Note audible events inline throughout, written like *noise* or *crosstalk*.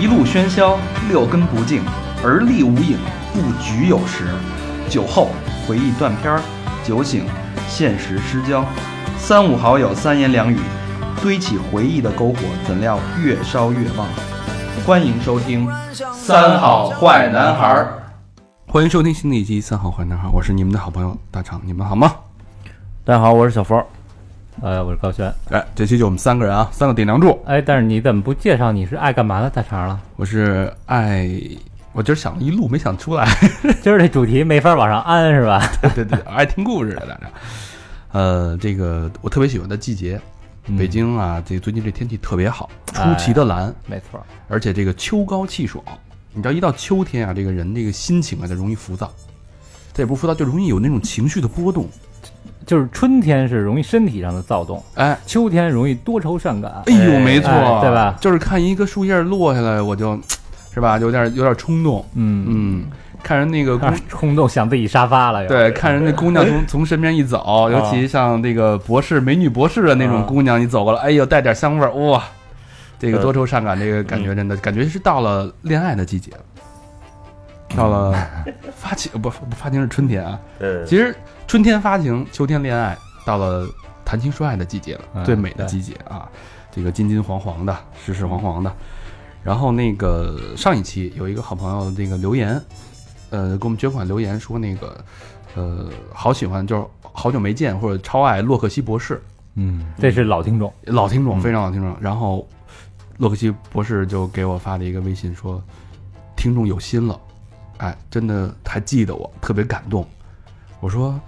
一路喧嚣，六根不净，而立无影，不局有时。酒后回忆断片儿，酒醒现实失焦。三五好友三言两语，堆起回忆的篝火，怎料越烧越旺。欢迎收听《三好坏男孩儿》。欢迎收听新的一期《三好坏男孩》，我是你们的好朋友大长，你们好吗？大家好，我是小佛。呃，我是高轩。哎，这期就我们三个人啊，三个顶梁柱。哎，但是你怎么不介绍你是爱干嘛的大肠了？我是爱，我今儿想了一路没想出来。*laughs* 今儿这主题没法往上安是吧？*laughs* 对对对，爱听故事的大家。呃，这个我特别喜欢的季节，北京啊，这最近这天气特别好，出奇的蓝，没错。而且这个秋高气爽，你知道一到秋天啊，这个人这个心情啊就容易浮躁，这也不是浮躁，就容易有那种情绪的波动。就是春天是容易身体上的躁动，哎，秋天容易多愁善感。哎呦，没错，对吧？就是看一个树叶落下来，我就，*tsk* 是吧？有点有点冲动。嗯嗯，看人那个姑 *laughs* 冲动想自己沙发了。对，看人那姑娘从 *laughs* 从身边一走，尤其像那个博士美女博士的那种姑娘，你走过来，哎呦，带点香味儿，哇，这个多愁善感，这个感觉真的感觉是到了恋爱的季节了。到了发情不不发情是春天啊，其实春天发情，秋天恋爱，到了谈情说爱的季节了，最美的季节啊，这个金金黄黄的，湿湿黄黄的。然后那个上一期有一个好朋友那个留言，呃，给我们捐款留言说那个，呃，好喜欢，就是好久没见或者超爱洛克希博士，嗯，这是老听众，老听众，非常老听众。然后洛克希博士就给我发了一个微信说，听众有心了。哎，真的还记得我，特别感动。我说，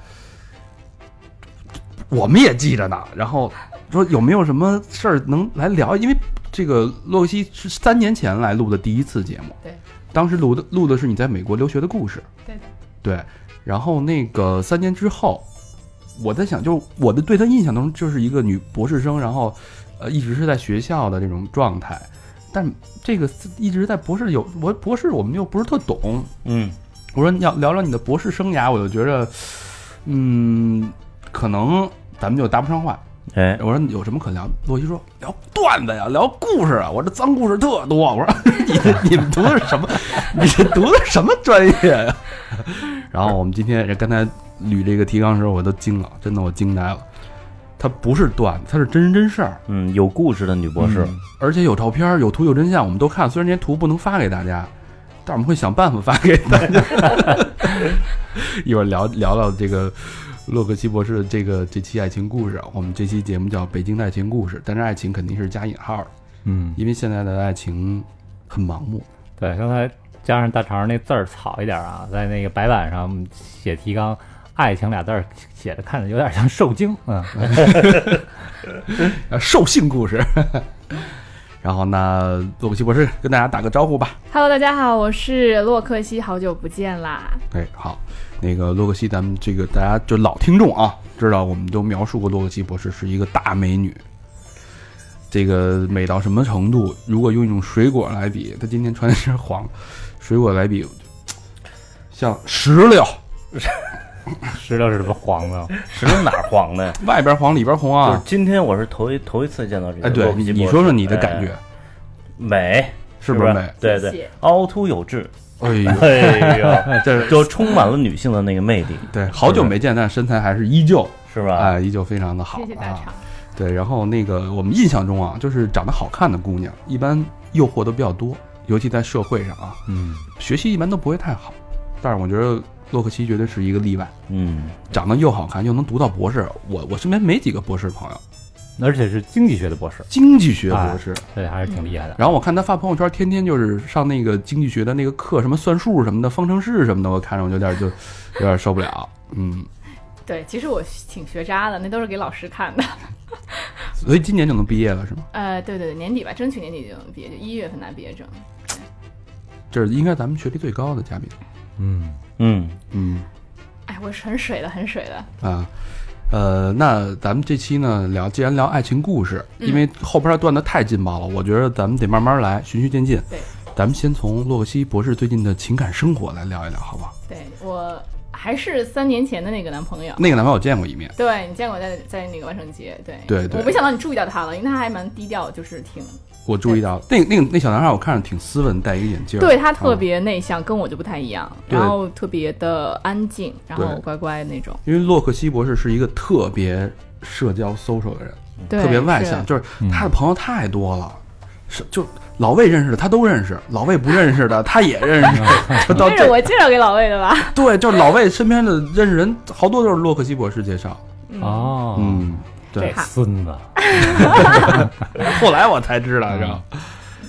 我们也记着呢。然后说有没有什么事儿能来聊？因为这个洛克西是三年前来录的第一次节目，对，当时录的录的是你在美国留学的故事，对的，对。然后那个三年之后，我在想，就我的对他印象当中就是一个女博士生，然后呃一直是在学校的这种状态。但这个一直在博士有我博士，我们又不是特懂。嗯，我说要聊聊你的博士生涯，我就觉着，嗯，可能咱们就搭不上话。哎，我说有什么可聊？洛西说聊段子呀，聊故事啊。我这脏故事特多。我说 *laughs* 你你们读的是什么？*laughs* 你这读的什么专业呀？*laughs* 然后我们今天刚才捋这个提纲时候，我都惊了，真的我惊呆了。它不是段子，它是真人真事儿。嗯，有故事的女博士，而且有照片、有图、有真相，我们都看。虽然这些图不能发给大家，但我们会想办法发给大家。一会儿聊聊聊这个洛克希博士的这个这期爱情故事。我们这期节目叫《北京的爱情故事》，但是爱情肯定是加引号的。嗯，因为现在的爱情很盲目。对，刚才加上大肠那字儿草一点啊，在那个白板上写提纲。爱情俩字儿写的看着有点像受精，嗯，*laughs* 兽性故事。然后呢，洛克西博士跟大家打个招呼吧。Hello，大家好，我是洛克西，好久不见啦。哎，好，那个洛克西，咱们这个大家就老听众啊，知道我们都描述过洛克西博士是一个大美女。这个美到什么程度？如果用一种水果来比，她今天穿的是黄，水果来比，像石榴。*laughs* 石榴是什么黄的？石榴哪黄的呀？*laughs* 外边黄里边红啊！就是今天我是头一头一次见到这个。哎，对，你说说你的感觉，美是不是美？对对，凹凸有致。哎呦哎呦，*laughs* 这就充满了女性的那个魅力。对，好久没见，但身材还是依旧，是吧？哎，依旧非常的好。谢谢大肠。对，然后那个我们印象中啊，就是长得好看的姑娘，一般诱惑都比较多，尤其在社会上啊，嗯，学习一般都不会太好，但是我觉得。洛克希绝对是一个例外，嗯，长得又好看又能读到博士，我我身边没几个博士朋友，而且是经济学的博士，经济学博士，对，还是挺厉害的。然后我看他发朋友圈，天天就是上那个经济学的那个课，什么算术什么的，方程式什么的，我看着我有点就有点受不了，嗯，*laughs* 对，其实我挺学渣的，那都是给老师看的，*laughs* 所以今年就能毕业了是吗？呃，对对对，年底吧，争取年底就能毕业，就一月份拿毕业证。这是应该咱们学历最高的嘉宾，嗯。嗯嗯，哎，我是很水的，很水的啊。呃，那咱们这期呢聊，既然聊爱情故事，因为后边断的太劲爆了，我觉得咱们得慢慢来，循序渐进。对，咱们先从洛克希博士最近的情感生活来聊一聊，好不好？对我。还是三年前的那个男朋友。那个男朋友我见过一面，对你见过在在那个万圣节，对对对我没想到你注意到他了，因为他还蛮低调，就是挺我注意到那个那个那小男孩，我看着挺斯文，戴一个眼镜，对他特别内向，跟我就不太一样，然后特别的安静，然后乖乖那种，因为洛克希博士是一个特别社交 social 的人，对，特别外向，就是他的朋友太多了，是就老魏认识的他都认识，老魏不认识的 *laughs* 他也认识，*laughs* 这是我介绍给老魏的吧？对，就是老魏身边的认识人好多都是洛克希博士介绍，哦，嗯，对，孙子，后来我才知道，知道。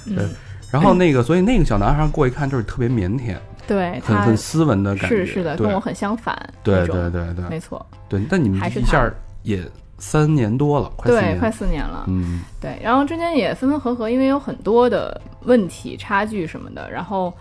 对嗯，然后那个，所以那个小男孩过一看就是特别腼腆，对他很很斯文的感觉，是是的，跟我很相反，对对对对。没错，对。但你们还是一下也三年多了，快四对，年，快四年了，嗯。对，然后中间也分分合合，因为有很多的问题、差距什么的。然后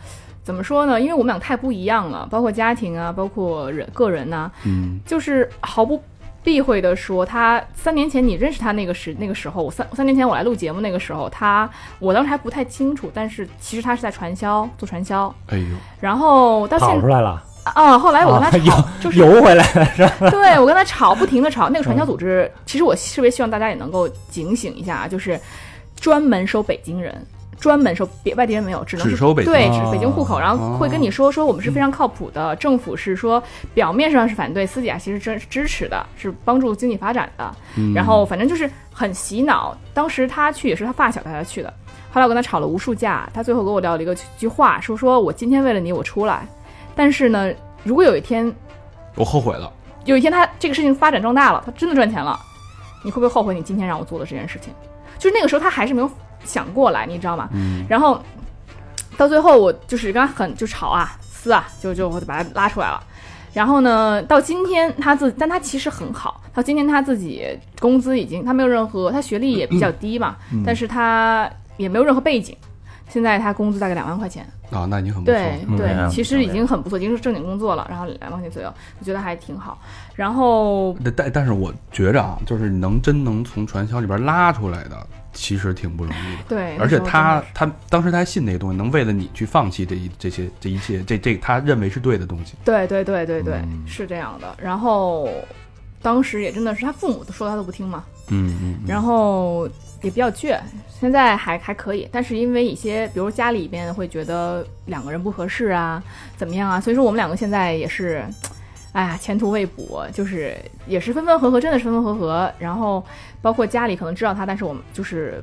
怎么说呢？因为我们俩太不一样了，包括家庭啊，包括人个人呐、嗯。就是毫不避讳的说，他三年前你认识他那个时那个时候，我三三年前我来录节目那个时候，他我当时还不太清楚，但是其实他是在传销做传销。哎呦，然后到现跑出来了，啊，后来我跟他啊吵，就是游回来了是吧？对我跟他吵，不停的吵。那个传销组织，其实我特别希望大家也能够警醒一下啊，就是专门收北京人，专门收别外地人没有，只能是只收北对，哦只是北京户口，然后会跟你说说我们是非常靠谱的，政府是说表面上是反对，私底下其实支支持的，是帮助经济发展的。嗯然后反正就是很洗脑。当时他去也是他发小带他去的，后来我跟他吵了无数架，他最后给我撂了一个句话，说说我今天为了你我出来，但是呢，如果有一天我后悔了，有一天他这个事情发展壮大了，他真的赚钱了，你会不会后悔你今天让我做的这件事情？就是那个时候他还是没有想过来，你知道吗？嗯然后到最后我就是跟他很就吵啊撕啊，就就我就把他拉出来了。然后呢，到今天他自，但他其实很好。到今天他自己工资已经，他没有任何，他学历也比较低嘛，嗯但是他也没有任何背景。现在他工资大概两万块钱，啊，那已经很不错对其实已经很不错，已经是正经工作了，然后两万块钱左右，我觉得还挺好。然后但但但是我觉着啊，就是能真能从传销里边拉出来的，其实挺不容易的。对，而且他他当时他还信那个东西，能为了你去放弃这一这些这一切这这他认为是对的东西。对对对对对，嗯是这样的。然后当时也真的是他父母都说他都不听嘛，嗯嗯，嗯然后也比较倔，现在还还可以，但是因为一些，比如家里边会觉得两个人不合适啊，怎么样啊，所以说我们两个现在也是，哎呀，前途未卜，就是也是分分合合，真的是分分合合。然后包括家里可能知道他，但是我们就是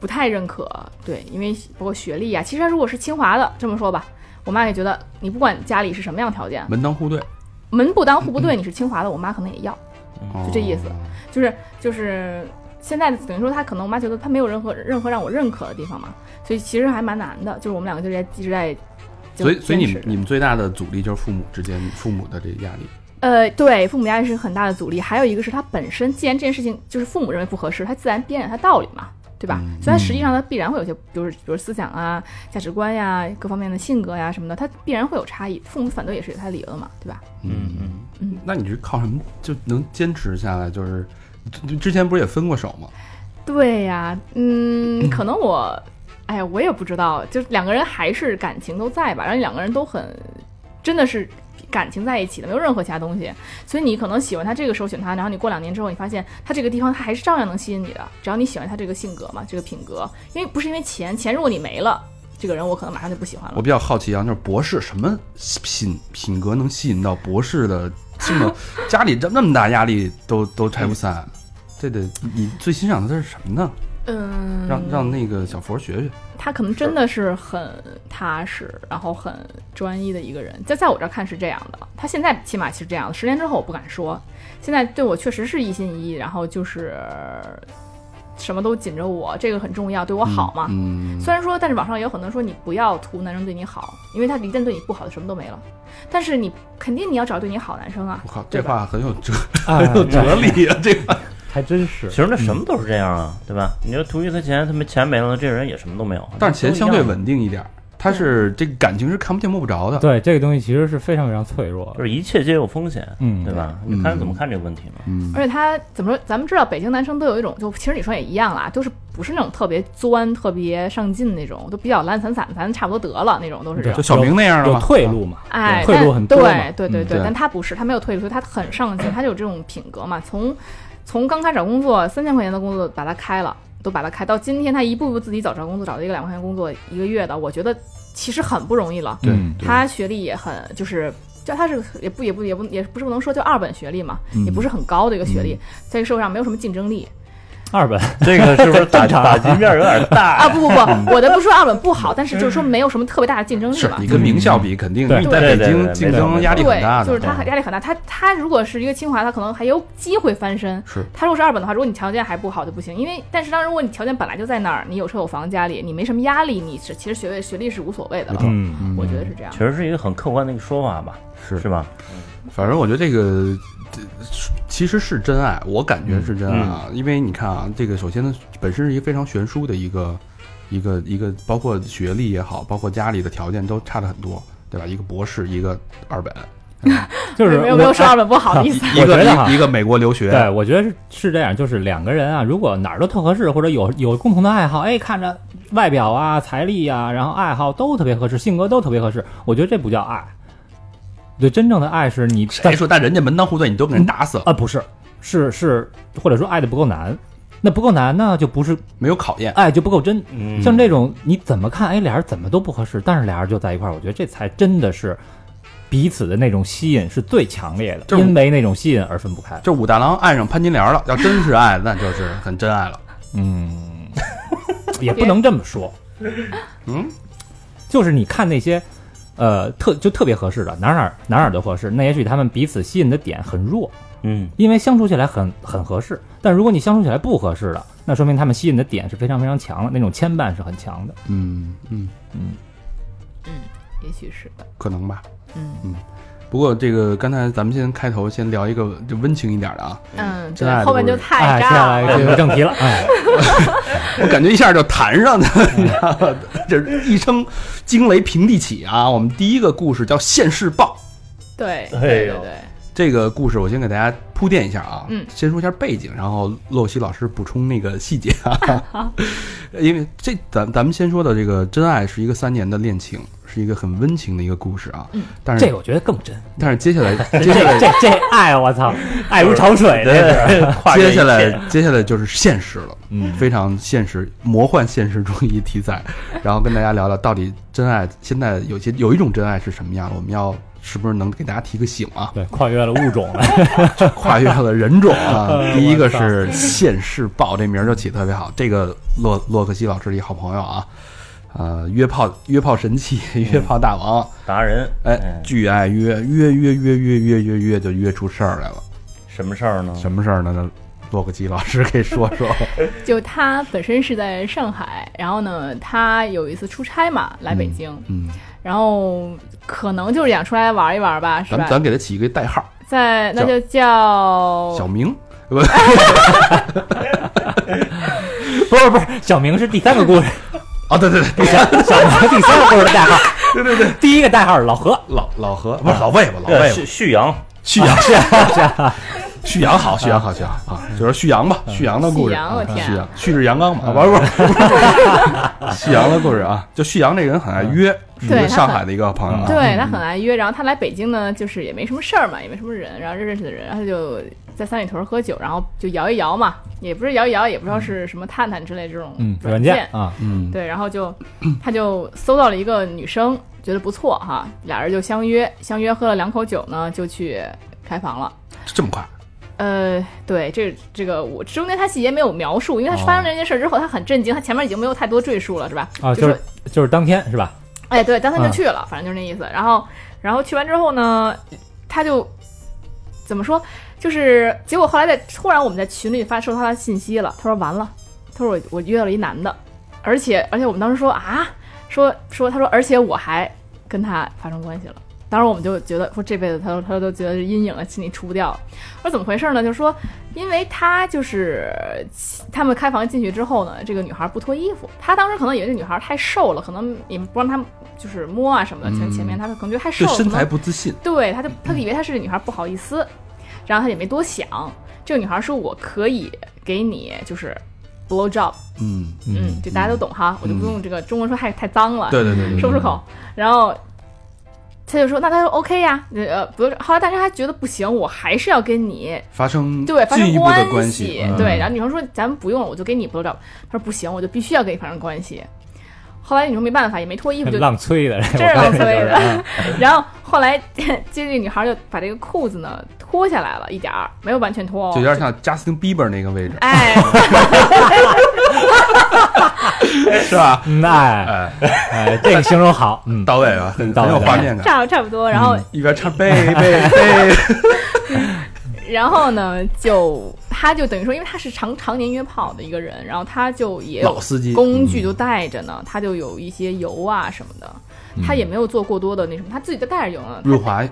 不太认可，对，因为包括学历啊，其实他如果是清华的，这么说吧，我妈也觉得你不管家里是什么样条件，门当户对，门不当户不对，你是清华的，我妈可能也要。就这意思哦就是就是现在等于说他可能我妈觉得他没有任何任何让我认可的地方嘛，所以其实还蛮难的。就是我们两个就在一直在就所以所以你们你们最大的阻力就是父母之间父母的这个压力。呃对父母压力是很大的阻力，还有一个是他本身既然这件事情就是父母认为不合适，他自然编点他道理嘛。对吧？嗯所以他实际上他必然会有些，比如比如思想啊、价值观呀、各方面的性格呀什么的，他必然会有差异。父母反对也是有他的理由的嘛，对吧？嗯嗯，嗯，那你是靠什么就能坚持下来？就是之之前不是也分过手吗？对呀，嗯，*laughs* 可能我，哎呀，我也不知道，就两个人还是感情都在吧，然后两个人都很，真的是感情在一起的，没有任何其他东西，所以你可能喜欢他这个时候选他，然后你过两年之后，你发现他这个地方他还是照样能吸引你的，只要你喜欢他这个性格嘛，这个品格，因为不是因为钱，钱如果你没了，这个人我可能马上就不喜欢了。我比较好奇啊，就是博士什么品品格能吸引到博士的这么家里这那么大压力都都拆不散？这得你最欣赏的是什么呢？嗯，让让那个小佛学学。他可能真的是很踏实，然后很专一的一个人。在在我这儿看是这样的，他现在起码是这样的。十年之后我不敢说，现在对我确实是一心一意，然后就是什么都紧着我，这个很重要，对我好嘛。嗯，虽然说，但是网上也有很多人说你不要图男生对你好，因为他一旦对你不好，就什么都没了。但是你肯定你要找对你好男生啊我。靠，这话很有哲 *laughs* 哎很有哲理啊！这个还真是其。实那什么都是这样啊，对吧？你说图一他钱，他没钱没了，这人也什么都没有。但是钱相对稳定一点儿，他是这个感情是看不见摸不着的。对这个东西其实是非常非常脆弱的。就是一切皆有风险，嗯对吧？嗯你看怎么看这个问题嘛？嗯而且他怎么说？咱们知道北京男生都有一种，就其实女生也一样啦，都是不是那种特别钻、特别上进那种，都比较懒散散，咱差不多得了那种，都是这种。就小明那样的有？退路嘛，哎，退路很多对对对对，但他不是，他没有退路，所以他很上进，他就有这种品格嘛。从从刚开始找工作，三千块钱的工作把它开了，都把它开到今天，他一步步自己找着工作，找到一个两万块钱工作一个月的，我觉得其实很不容易了。对他学历也很就是。就他是也不也不也不也不是不能说就二本学历嘛，嗯也不是很高的一个学历，在这个社会上没有什么竞争力二本 *laughs* 这个是不是打 *laughs* 打击面有点大啊！不不不，我的不是说二本不好，但是就是说没有什么特别大的竞争力吧。你跟名校比，肯定在北京竞争压力很大，对。就是他压力很大。他他如果是一个清华，他可能还有机会翻身。是他如果是二本的话，如果你条件还不好就不行。因为但是当如果你条件本来就在那儿，你有车有房，家里你没什么压力，你是其实学位学历是无所谓的了。嗯，嗯我觉得是这样。确实是一个很客观的一个说法吧，是是吧？反正我觉得这个这其实是真爱，我感觉是真爱啊，因为你看啊，这个首先呢，本身是一个非常悬殊的一个一个一个，包括学历也好，包括家里的条件都差的很多，对吧？一个博士，一个二本，*laughs* 就是没有没有我说二本不好的意思。*laughs* 一个一一个美国留学，对，我觉得是是这样，就是两个人啊，如果哪儿都特合适，或者有有共同的爱好，哎，看着外表啊、财力啊，然后爱好都特别合适，性格都特别合适，我觉得这不叫爱。对，真正的爱是你谁说但人家门当户对，你都给人打死了，啊，不是，是是，或者说爱的不够难，那不够难呢，就不是没有考验。爱就不够真。嗯，像这种你怎么看，哎，俩人怎么都不合适，但是俩人就在一块儿，我觉得这才真的是彼此的那种吸引是最强烈的，就是因为那种吸引而分不开。这武大郎爱上潘金莲了，要真是爱，那就是很真爱了。*laughs* 嗯，也不能这么说，嗯，就是你看那些，呃，特就特别合适的，哪儿哪儿哪儿哪儿都合适，那也许他们彼此吸引的点很弱，嗯，因为相处起来很很合适。但如果你相处起来不合适的，那说明他们吸引的点是非常非常强的，那种牵绊是很强的。嗯嗯嗯嗯，也许是，可能吧。嗯嗯不过这个刚才咱们先开头先聊一个就温情一点的啊，嗯，真爱的，后面就太哎，接下炸了。来这个正题了，哎，*laughs* 我感觉一下就弹上去了，你知道吗？就是一声惊雷平地起啊！我们第一个故事叫《现世报》，哎对对呦对对，这个故事我先给大家铺垫一下啊，嗯先说一下背景，然后洛西老师补充那个细节啊。*laughs* 因为这咱咱们先说的这个真爱是一个三年的恋情，是一个很温情的一个故事啊。嗯但是这个我觉得更真。但是接下来 *laughs* 这接下来这这爱，我操，爱如潮水的 *laughs* 接下来接下来就是现实了，嗯非常现实、魔幻现实主义题材，*laughs* 然后跟大家聊聊到底真爱现在有些有一种真爱是什么样的，我们要是不是能给大家提个醒啊？对，跨越了物种了。跨越了人种啊哎！第一个是现世报，这名儿就起得特别好，这个洛洛克西老师的一好朋友啊，呃，约炮约炮神器，约炮大王，达人，哎，巨爱约约约约约约约约就约出事儿来了，什么事儿呢？什么事儿呢？那洛克基老师给说说。就他本身是在上海，然后呢，他有一次出差嘛，来北京，嗯，然后可能就是想出来玩一玩吧，是吧咱？咱给他起一个代号，在那就叫小明，不，不是不是，小明是第三个故事，哦，对对对，第三小 *laughs* 明第三个故事的代号。*laughs* 对对对，第一个代号是老何。老老何不是老魏吧？老，魏旭旭阳，*laughs* 旭阳，旭阳好，旭阳好，旭阳啊，就是旭阳吧，旭阳的故事，旭阳旭阳，旭日阳刚嘛，啊不是不是，旭阳的故事啊，就旭阳这个人很爱约，是上海的一个朋友啊，对他很爱约，然后他来北京呢，就是也没什么事儿嘛，也没什么人，然后认识的人，然后他就在三里屯喝酒，然后就摇一摇嘛，也不是摇一摇，也不知道是什么探探之类这种嗯，软软件啊，嗯，对，然后就他就搜到了一个女生，觉得不错哈，俩人就相约，相约喝了两口酒呢，就去开房了。这么快，呃，对，这这个我中间他细节没有描述，因为他发生这件事之后，他很震惊，他前面已经没有太多赘述了，是吧？啊，就就是就是当天是吧？哎，对，当天就嗯去了，反正就是那意思。然后，然后去完之后呢，他就怎么说？就是结果后来在突然我们在群里发收到他的信息了，他说完了，他说我我约了一男的，而且而且我们当时说啊，说说他说而且我还跟他发生关系了。当时我们就觉得说这辈子他说他都觉得是阴影了，心里出不掉。我说怎么回事呢？就是说，因为他就是他们开房进去之后呢，这个女孩不脱衣服，他当时可能以为这女孩太瘦了，可能也不让他就是摸啊什么的。前、嗯前面他可能觉得太瘦了，对身材不自信，对，他就他以为他是这女孩不好意思，然后他也没多想。这个女孩说：“我可以给你就是 blow job，嗯，嗯，就大家都懂哈，我就不用这个中文说太太脏了，对对对对，说不出口。然后他就说，那他说 OK 呀，呃，不是，后来但是他觉得不行，我还是要跟你发生对发生进一步的关系，对。嗯然后女生说，咱们不用了，我就给你 blow job。他说不行，我就必须要跟你发生关系。后来女生没办法，也没脱衣服，就浪催的，真是浪催的。*laughs* 然后后来 *laughs* 接这女孩就把这个裤子呢脱下来了一点儿，没有完全脱哦，就有点像 Justin Bieber 那个位置，哎，*laughs* 是吧？嗯，哎哎，哎，这个形容好，嗯，到位啊，很很有到位。画面感。差差不多。然后一边唱贝贝贝，然后呢，就他就等于说，因为他是常常年约炮的一个人，然后他就也有老司机。工具都带着呢，他就有一些油啊什么的，他也没有做过多的那什么，他自己都带着油呢。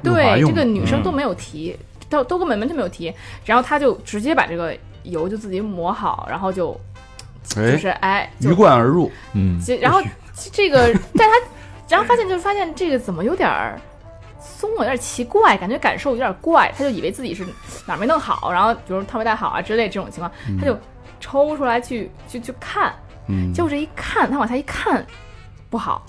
对这个女生嗯。都没有提，都都根本完全没有提，然后他就直接把这个油就自己抹好，然后就就哎，是哎，就鱼贯而入，嗯，其然后这个，但他然后发现就是发现这个怎么有点儿松了，有点奇怪，感觉感受有点怪，他就以为自己是哪儿没弄好，然后比如套没戴好啊之类这种情况，他就抽出来去去去看，嗯，结果这一看，他往下一看，不好，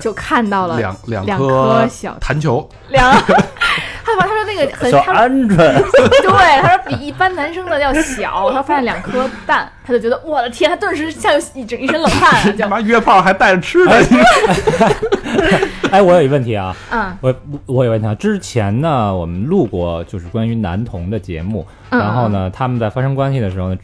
就看到了两两两颗颗小弹球，两，*laughs* 他把他说那个很小他鹌鹑，*laughs* 对，他说比一般男生的要小，他发现两颗蛋，他就觉得我的天，他顿时像一整一身冷汗干嘛约炮还带着吃的？哎，*laughs* 我有一问题啊，嗯。我我有问题啊，之前呢，我们录过就是关于男童的节目，嗯。然后呢，他们在发生关系的时候呢，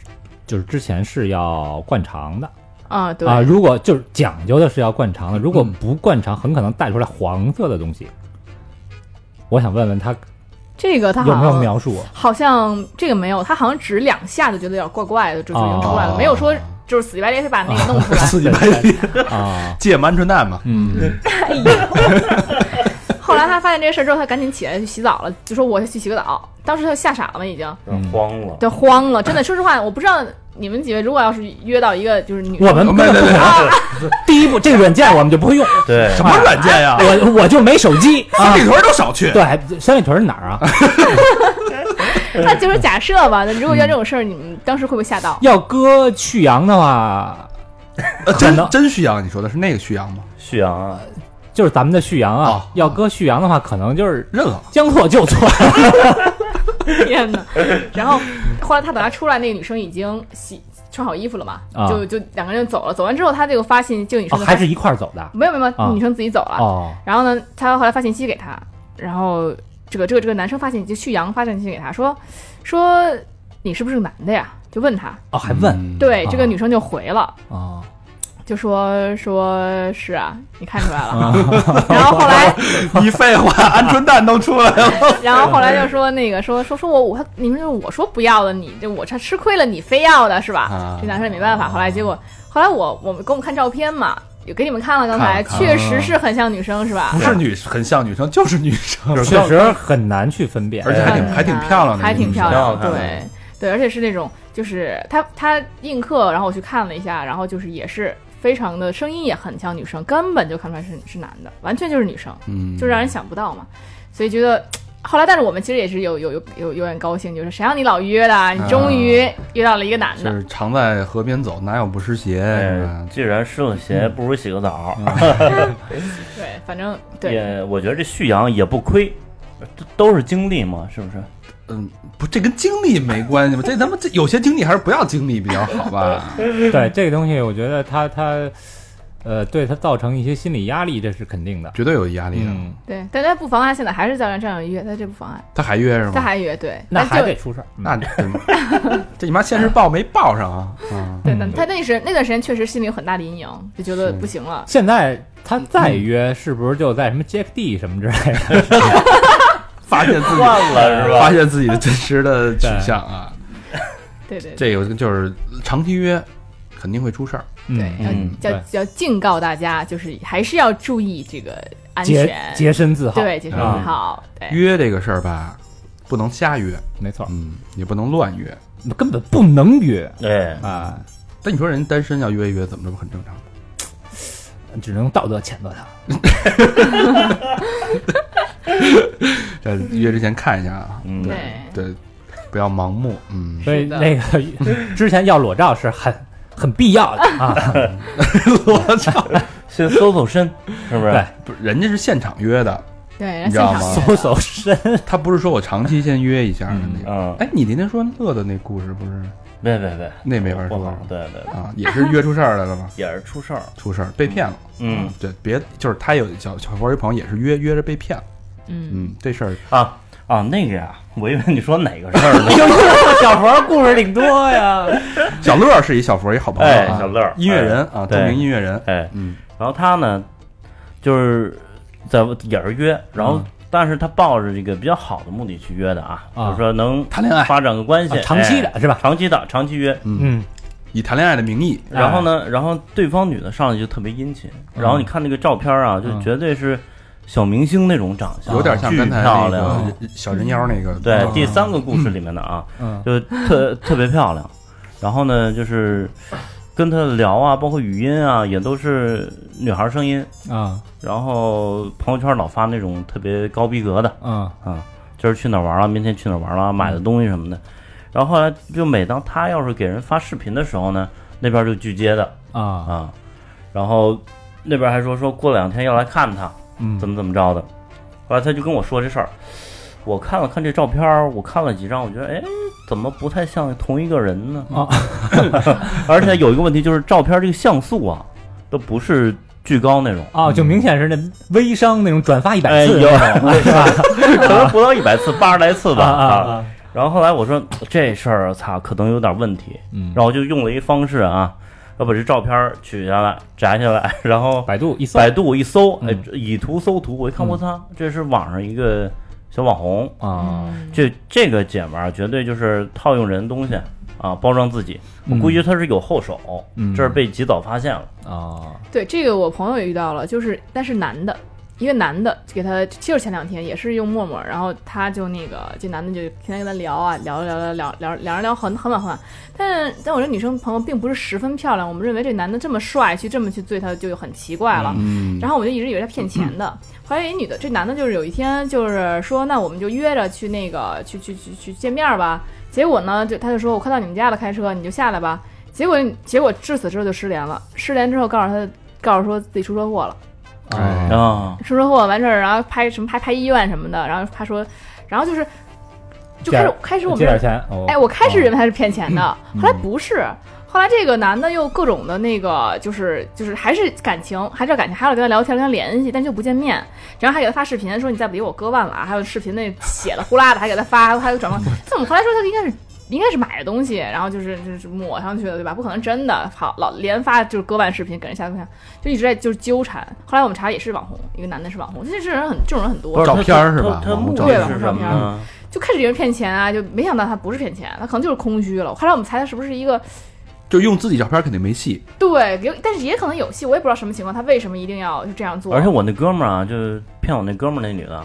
就是之前是要灌肠的啊对啊，如果就是讲究的是要灌肠的，如果嗯不灌肠，很可能带出来黄色的东西。我想问问他这个他有没有描述？好像这个没有，他好像只两下就觉得有点怪怪的，就就已经出来了，哦没有说就是死乞白赖非把那个弄出来。死乞白脸，啊，借鹌鹑蛋嘛，嗯，哎呦！*laughs* 后来他发现这个事儿之后，他赶紧起来去洗澡了，就说我去洗个澡。当时他吓傻了嘛，已经慌了。就慌了。真的，说实话，我不知道你们几位如果要是约到一个就是女我们没没没，*laughs* 第一步这个软件我们就不会用，对，什么软件呀？我我就没手机啊三。里屯都少去，对，三里屯是哪儿啊？*laughs* 那就是假设吧。那如果要这种事儿，你们当时会不会吓到？要搁旭阳的话，呃可能真真旭阳，你说的是那个旭阳吗？旭阳啊，就是咱们的旭阳啊哦。要搁旭阳的话，可能就是认了，将错就错。*laughs* 天哪！然后后来他等他出来，那个女生已经洗穿好衣服了嘛，啊就就两个人就走了。走完之后，他这个发信，这个女哦生就发还是一块儿走的。没有没有，没有啊女生自己走了。哦，然后呢，他后来发信息给他，然后这个这个这个男生发信就旭阳发信息给他说说你是不是个男的呀？就问他，哦，还问嗯对，啊这个女生就回了，哦，就说说是啊，你看出来了。啊 *laughs* *laughs* 然后后来，你废话，鹌鹑蛋都出来了。*laughs* 然后后来就说那个说说说我我你们就是我说不要的，你就我这吃亏了，你非要的是吧？啊这男生也没办法。后来结果后来我我们给我们看照片嘛，有给你们看了，刚才看看确实是很像女生是吧？不是女，很像女生，就是女生，确实很难去分辨。而且还挺还挺漂亮的，还挺漂亮的对对，而且是那种就是他他映客，然后我去看了一下，然后就是也是非常的声音也很像女生，根本就看不出来是是男的，完全就是女生，嗯，就让人想不到嘛，所以觉得。后来，但是我们其实也是有有有有有点高兴，就是谁让你老约的，你终于约到了一个男的，就是常在河边走，哪有不湿鞋？既然湿了鞋，不如洗个澡。*laughs* 对，反正对，也，我觉得这旭阳也不亏，都都是经历嘛，是不是？嗯，不，这跟经历没关系吧？这他妈这有些经历还是不要经历比较好吧？*laughs* 对这个东西，我觉得他他呃，对他造成一些心理压力，这是肯定的。绝对有压力的。嗯，对，但他不妨碍现在还是照样这样约，他这不妨碍，他还约是吗？他还约，对，那还得出事那这 *laughs* 这你妈现实报没报上啊？嗯，对，那他那时那段时间确实心里有很大的阴影，就觉得不行了。现在他再约，是不是就在什么 Jack D 什么之类的？*laughs* 发现自己是吧发现自己的真实的取向啊！对对对这个就是长期约，肯定会出事儿。对，嗯要对要要警告大家，就是还是要注意这个安全，洁身自好。对洁身自啊好，对约这个事儿吧，不能瞎约，没错，嗯，也不能乱约。根本不能约对，啊，但你说人单身要约一约，怎么着不很正常吗？只能道德谴责他。*laughs* *laughs* 这约之前看一下啊，嗯，对对，不要盲目。嗯，所以那个之前要裸照是很很必要的啊。*laughs* 裸照，*laughs* 先搜搜身，是不是？对不是人家是现场约的，对，你知道吗搜搜身，他不是说我长期先约一下的那个。嗯，哎，你那天说乐的那故事不是别别别，那没法说，对对对，啊，也是约出事儿来了吗？也是出事儿。出事儿被骗了。嗯对，别就是他有小小佛一朋友也是约约着被骗了。嗯，嗯，这事儿。啊啊，那个呀，我以为你说哪个事儿呢？*laughs* 小佛故事挺多呀。小乐是一小佛一好朋友小乐音乐人啊，著对。名音乐人。哎，嗯。然后他呢，就是在也是约，然后嗯。但是他抱着这个比较好的目的去约的啊，啊。就是说能谈恋爱。发展个关系啊，长期的哎是吧？长期的长期约。嗯，嗯，以谈恋爱的名义，然后呢，然后对方女的上来就特别殷勤，然后你看那个照片啊，就嗯。绝对是小明星那种长相，有点像巨刚才那漂亮。个小人妖那个。对，啊第三个故事里面的啊，嗯就特特别漂亮。然后呢，就是跟他聊啊，包括语音啊，也都是女孩声音。啊然后朋友圈老发那种特别高逼格的啊啊，今儿去哪儿玩了，明天去哪儿玩了，买的东西什么的。然后后来就每当他要是给人发视频的时候呢，那边就拒接的啊啊，然后那边还说说过两天要来看他，嗯怎么怎么着的。后来他就跟我说这事儿，我看了看这照片儿，我看了几张，我觉得哎，怎么不太像同一个人呢？啊，*laughs* 而且有一个问题就是照片这个像素啊，都不是巨高那种。啊，就明显是那微商那种转发一百哎次有那种，*laughs* 是吧？可能不到一百次，八十来次吧啊啊啊！然后后来我说这事儿，操，可能有点问题。嗯然后我就用了一方式啊，要把这照片取下来、摘下来，*laughs* 然后百度一搜百度一搜，哎嗯，以图搜图，我一看，嗯我操，这是网上一个小网红，啊，嗯这这个姐们儿绝对就是套用人东西啊，包装自己。我估计她是有后手，嗯这是被及早发现了。啊对，这个我朋友也遇到了，就是但是男的，一个男的给他，就是前两天也是用陌陌，然后他就那个这男的就天天跟他聊啊，聊聊聊聊聊，两人聊很很晚很晚，但但我这女生朋友并不是十分漂亮，我们认为这男的这么帅，去这么去对她就很奇怪了。嗯，然后我就一直以为他骗钱的，后来一女的，这男的就是有一天就是说，那我们就约着去那个去去去去见面吧。结果呢，就他就说我快到你们家了，开车你就下来吧。结果结果至此之后就失联了，失联之后告诉他，告诉说自己出车祸了，哎啊，出车祸完事儿，然后拍什么拍拍医院什么的，然后他说，然后就是就开始开始我们借点钱，哦哎，我开始认为他是骗钱的，嗯后来不是。后来这个男的又各种的那个，就是就是还是感情，还是感情，还要跟他聊天，跟他联系，但就不见面。然后还给他发视频，说你再不理我割腕了啊！还有视频那血了呼啦的，还给他发，还有转发。但我们后来说他应该是应该是买的东西，然后就是就是抹上去的，对吧？不可能真的。好，老连发就是割腕视频给人下对象，就一直在就是纠缠。后来我们查也是网红，一个男的是网红，这这人很这种人很多。照片儿是吧他他目网红照片的是什么呢？就开始以为骗钱啊，就没想到他不是骗钱，他可能就是空虚了。后来我们猜他是不是一个就用自己照片肯定没戏。对，有但是也可能有戏，我也不知道什么情况，他为什么一定要就这样做？而且我那哥们儿啊，就是骗我那哥们儿那女的，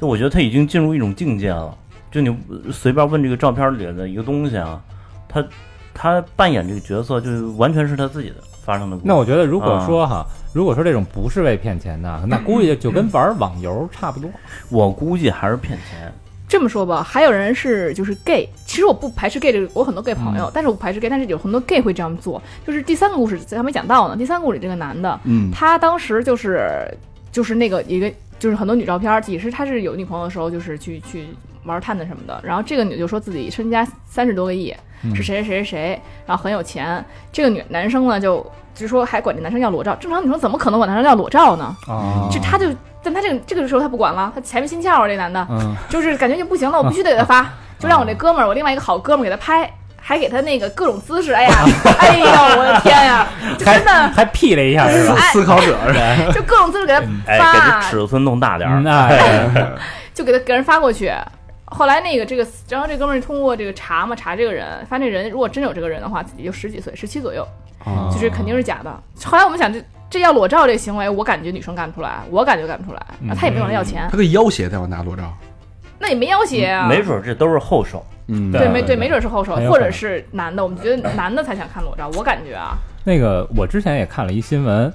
就我觉得他已经进入一种境界了。就你随便问这个照片里的一个东西啊，他他扮演这个角色，就完全是他自己的发生的故事。那我觉得，如果啊说哈，如果说这种不是为骗钱的，那 *laughs* 估计就跟玩网游差不多。我估计还是骗钱。这么说吧，还有人是就是 gay，其实我不排斥 gay 这个，我很多 gay 朋友，但是我不排斥 gay，但是有很多 gay 会这样做。就是第三个故事咱还没讲到呢，第三个故事里这个男的，嗯，他当时就是就是那个一个就是很多女照片，也是他是有女朋友的时候，就是去去玩探的什么的。然后这个女就说自己身家三十多个亿，嗯是谁谁谁谁谁，然后很有钱。这个女男生呢就就说还管这男生要裸照，正常女生怎么可能管男生要裸照呢？啊就他就但他这个这个时候他不管了，他前面心窍啊，这男的嗯就是感觉就不行了，我必须得给他发，就让我这哥们儿，我另外一个好哥们儿给他拍。还给他那个各种姿势，哎呀，哎呦，我的天呀，*laughs* 就真的还 P 了一下是吧？思考者是吧？*laughs* 就各种姿势给他哎，给这发，尺寸弄大点儿嗯，哎，*laughs* 就给他给人发过去。后来那个这个，然后这哥们儿通过这个查嘛，查这个人，发现这人如果真有这个人的话，自己就十几岁，十七左右，啊。就是肯定是假的。后来我们想，这这要裸照这行为，我感觉女生干不出来，我感觉干不出来，他也没管他要钱，他可以要挟他要拿裸照。那也没要挟啊，没准儿这都是后手。嗯，对。没对，没准是后手，或者是男的，我们觉得男的才想看裸照，我感觉啊，那个我之前也看了一新闻，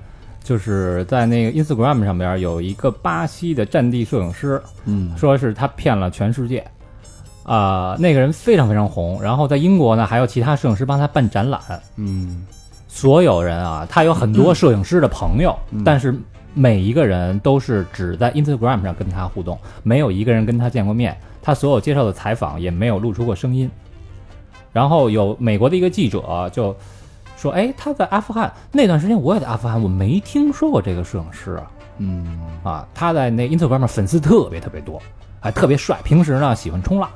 就是在那个 Instagram 上边有一个巴西的战地摄影师，嗯，说是他骗了全世界，啊、那个人非常非常红，然后在英国呢还有其他摄影师帮他办展览，嗯，所有人啊，他有很多摄影师的朋友，嗯。但是每一个人都是只在 Instagram 上跟他互动，没有一个人跟他见过面。他所有接受的采访也没有露出过声音。然后有美国的一个记者就说：“哎，他在阿富汗那段时间，我也在阿富汗，我没听说过这个摄影师啊。”嗯，啊，他在那 Instagram 上粉丝特别特别多，还特别帅。平时呢喜欢冲浪，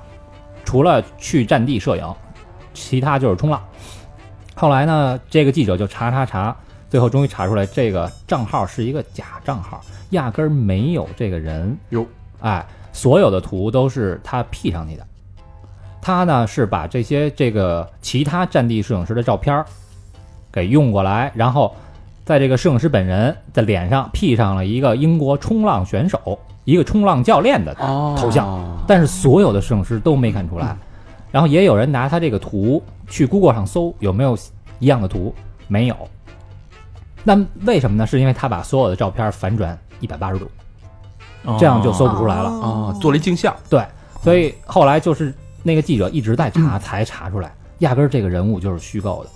除了去战地摄影，其他就是冲浪。后来呢，这个记者就查查查，最后终于查出来这个账号是一个假账号，压根儿没有这个人。哟，哎，所有的图都是他 P 上去的。他呢是把这些这个其他战地摄影师的照片儿给用过来，然后在这个摄影师本人的脸上 P 上了一个英国冲浪选手、一个冲浪教练的哦头像，但是所有的摄影师都没看出来。然后也有人拿他这个图去 Google 上搜有没有一样的图，没有。那为什么呢？是因为他把所有的照片反转一百八十度，这样就搜不出来了。哦，做了一镜像，对，所以后来就是那个记者一直在查，才查出来，压根儿这个人物就是虚构的。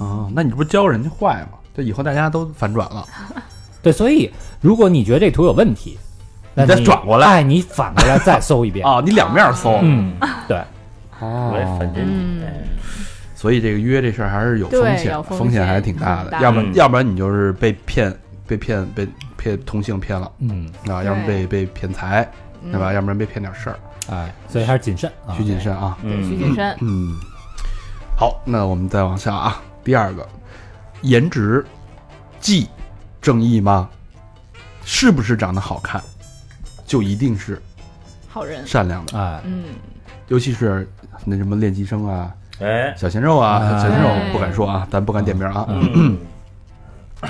哦，那你这不是教人家坏吗？这以后大家都反转了，*laughs* 对，所以如果你觉得这图有问题，那你再转过来。哎，你反过来再搜一遍。*laughs* 哦，你两面搜，嗯，对，*laughs* 我也反真嗯。哎所以这个约这事儿还是有风险，对有风风险险还是挺大的。很。大。要不然，嗯。要不然你就是被骗，被骗，被骗同性骗了。嗯，啊，要不然被被骗财，嗯。对吧？要不然被骗点事儿，哎，所以还是谨慎啊。需谨慎啊。对，需嗯谨慎。嗯，好，那我们再往下啊，第二个，颜值即正义吗？是不是长得好看，就一定是好人。善良的？哎，嗯，尤其是那什么练习生啊、哎，小鲜肉啊，哎小鲜肉不敢说啊，咱不敢点名啊。嗯，*clears throat*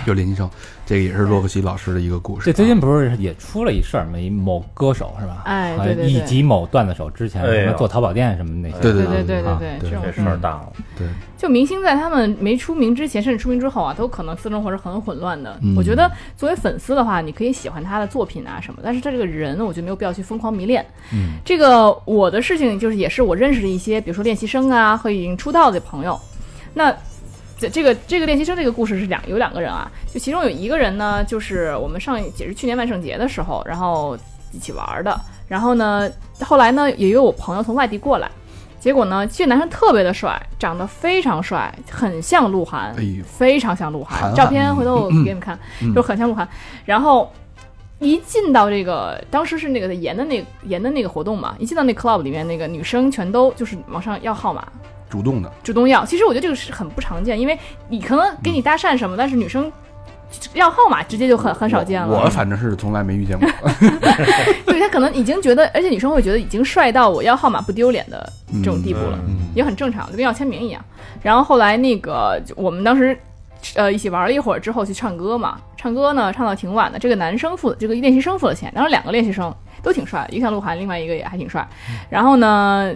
有练习生，这个也是洛克希老师的一个故事啊。这最近不是也出了一事儿吗？一某歌手是吧？哎对对对以及某段子手之前什么做淘宝店什么那些。对对对对啊对对这事儿，大了，对，就明星在他们没出名之前，甚至出名之后啊，都可能私生活是很混乱的。嗯我觉得作为粉丝的话，你可以喜欢他的作品啊什么，但是他这个人，我觉得没有必要去疯狂迷恋。嗯，这个我的事情就是也是我认识的一些，比如说练习生啊和已经出道的朋友。那这这个这个练习生这个故事是两有两个人啊，就其中有一个人呢，就是我们上一也是去年万圣节的时候，然后一起玩的。然后呢，后来呢，也有我朋友从外地过来，结果呢，这个男生特别的帅，长得非常帅，很像鹿晗，哎呦非常像鹿晗。韩寒照片回头我给你们看，嗯就很像鹿晗。然后一进到这个，当时是那个演的那演的那个活动嘛，一进到那 club 里面，那个女生全都就是往上要号码，主动的，主动要。其实我觉得这个是很不常见，因为你可能给你搭讪什么，但是女生要号码直接就很很少见了。我反正是从来没遇见过。*laughs* 对他可能已经觉得，而且女生会觉得已经帅到我要号码不丢脸的这种地步了，嗯也很正常，就跟要签名一样。然后后来那个我们当时。呃，一起玩了一会儿之后去唱歌嘛，唱歌呢唱到挺晚的。这个男生付这个练习生付的钱，当时两个练习生都挺帅，一个像鹿晗，另外一个也还挺帅。然后呢，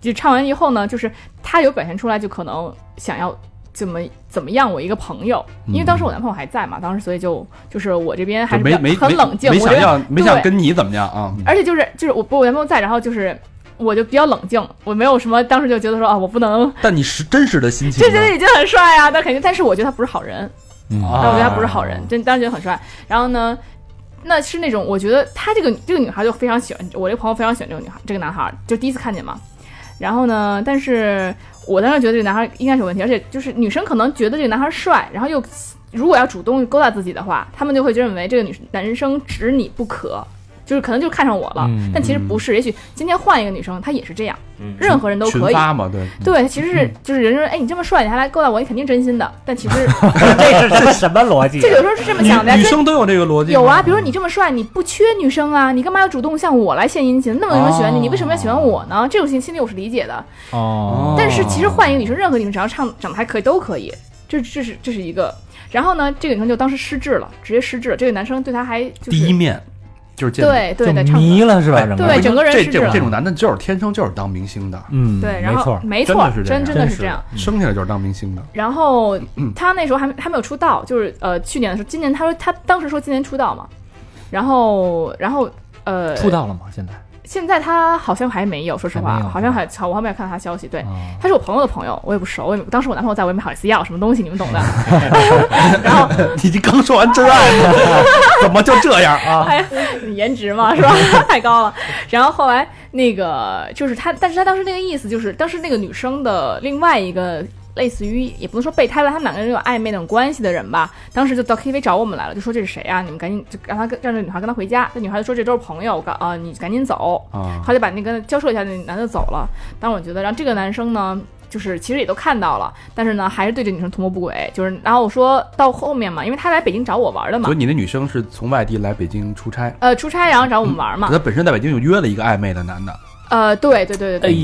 就唱完以后呢，就是他有表现出来，就可能想要怎么怎么样我一个朋友，因为当时我男朋友还在嘛，当时所以就就是我这边还比较就没没很冷静，没想没想跟你怎么样啊？而且就是就是我我男朋友在，然后就是我就比较冷静，我没有什么当时就觉得说啊，我不能，但你是真实的心情呢，就觉得已经很帅啊，但肯定，但是我觉得他不是好人，嗯啊但我觉得他不是好人，真当时觉得很帅。然后呢，那是那种我觉得他这个这个女孩就非常喜欢我这个朋友非常喜欢这个女孩，这个男孩就第一次看见嘛。然后呢，但是我当时觉得这个男孩应该是有问题，而且就是女生可能觉得这个男孩帅，然后又如果要主动勾搭自己的话，他们就会认为这个女男生只你不可。就是可能就看上我了，嗯但其实不是。也许今天换一个女生，她也是这样，嗯任何人都可以。发嘛，对，对，其实是就是人说，哎，你这么帅，你还来勾搭我，你肯定真心的。但其实 *laughs* 这是什么什么逻辑就有时候是这么想的呀，女生都有这个逻辑。有啊，比如说你这么帅，你不缺女生啊，你干嘛要主动向我来献殷勤？那么多人喜欢你，哦你为什么要喜欢我呢？这种心心理我是理解的。哦，但是其实换一个女生，任何女生只要唱长得还可以都可以，这这是这是一个。然后呢，这个女生就当时失智了，直接失智了。这个男生对她还就是第一面就是见就对对对迷了是吧？哎整个对整个人这失智了这种这种男的就是天生就是当明星的，嗯，对，然后没错，没错真的是，这样真真的是是这样。生下来就是当明星的。然后他那时候还还没有出道，就是呃去年的时候，今年他说他当时说今年出道嘛，然后然后呃出道了吗？现在现在他好像还没有，说实话，好像还我还没有看到他消息。对，哦他是我朋友的朋友，我也不熟，我也当时我男朋友在，我也没好意思要什么东西，你们懂的。*laughs* 然后，你这刚说完真爱，怎么就这样啊？*laughs* 哎呀，颜值嘛，是吧？*laughs* 太高了。然后后来那个就是他，但是他当时那个意思就是，当时那个女生的另外一个。类似于也不能说备胎吧，他们两个人有暧昧那种关系的人吧，当时就到 KTV 找我们来了，就说这是谁啊？你们赶紧就让他跟让这女孩跟他回家。这女孩就说这都是朋友，我告啊、你赶紧走。啊，他就把那个交涉一下，那男的走了。但我觉得，然后这个男生呢，就是其实也都看到了，但是呢，还是对这女生图谋不轨。就是，然后我说到后面嘛，因为他来北京找我玩的嘛所以，你那女生是从外地来北京出差，呃，出差然后找我们玩嘛。她本身在北京就约了一个暧昧的男的，呃，对对对对对哎对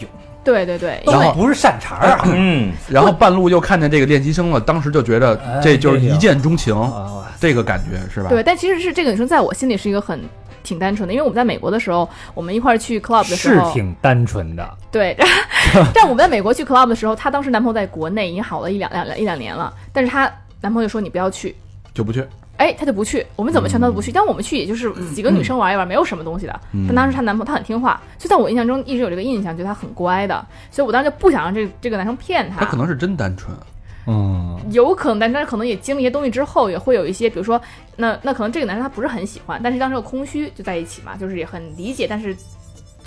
呦，对对对，都因为不是善茬儿啊！嗯，然后半路又看见这个练习生了，当时就觉得哎这就是一见钟情，啊这个感觉是吧？对，但其实是这个女生在我心里是一个很。挺单纯的，因为我们在美国的时候，我们一块儿去 club 的时候，是挺单纯的，对，*laughs* 但我们在美国去 club 的时候，她当时男朋友在国内已经好了一两两两一两年了，但是她男朋友就说你不要去，就不去。哎，她就不去，我们怎么劝她都不去，但我们去也就是几个女生玩一玩，没有什么东西的。嗯。但当时她男朋友她很听话，就在我印象中一直有这个印象，觉得她很乖的，所以我当时就不想让这这个男生骗她。他可能是真单纯，嗯，有可能，但是可能也经历一些东西之后，也会有一些，比如说，那那可能这个男生他不是很喜欢，但是当时有空虚就在一起嘛，就是也很理解，但是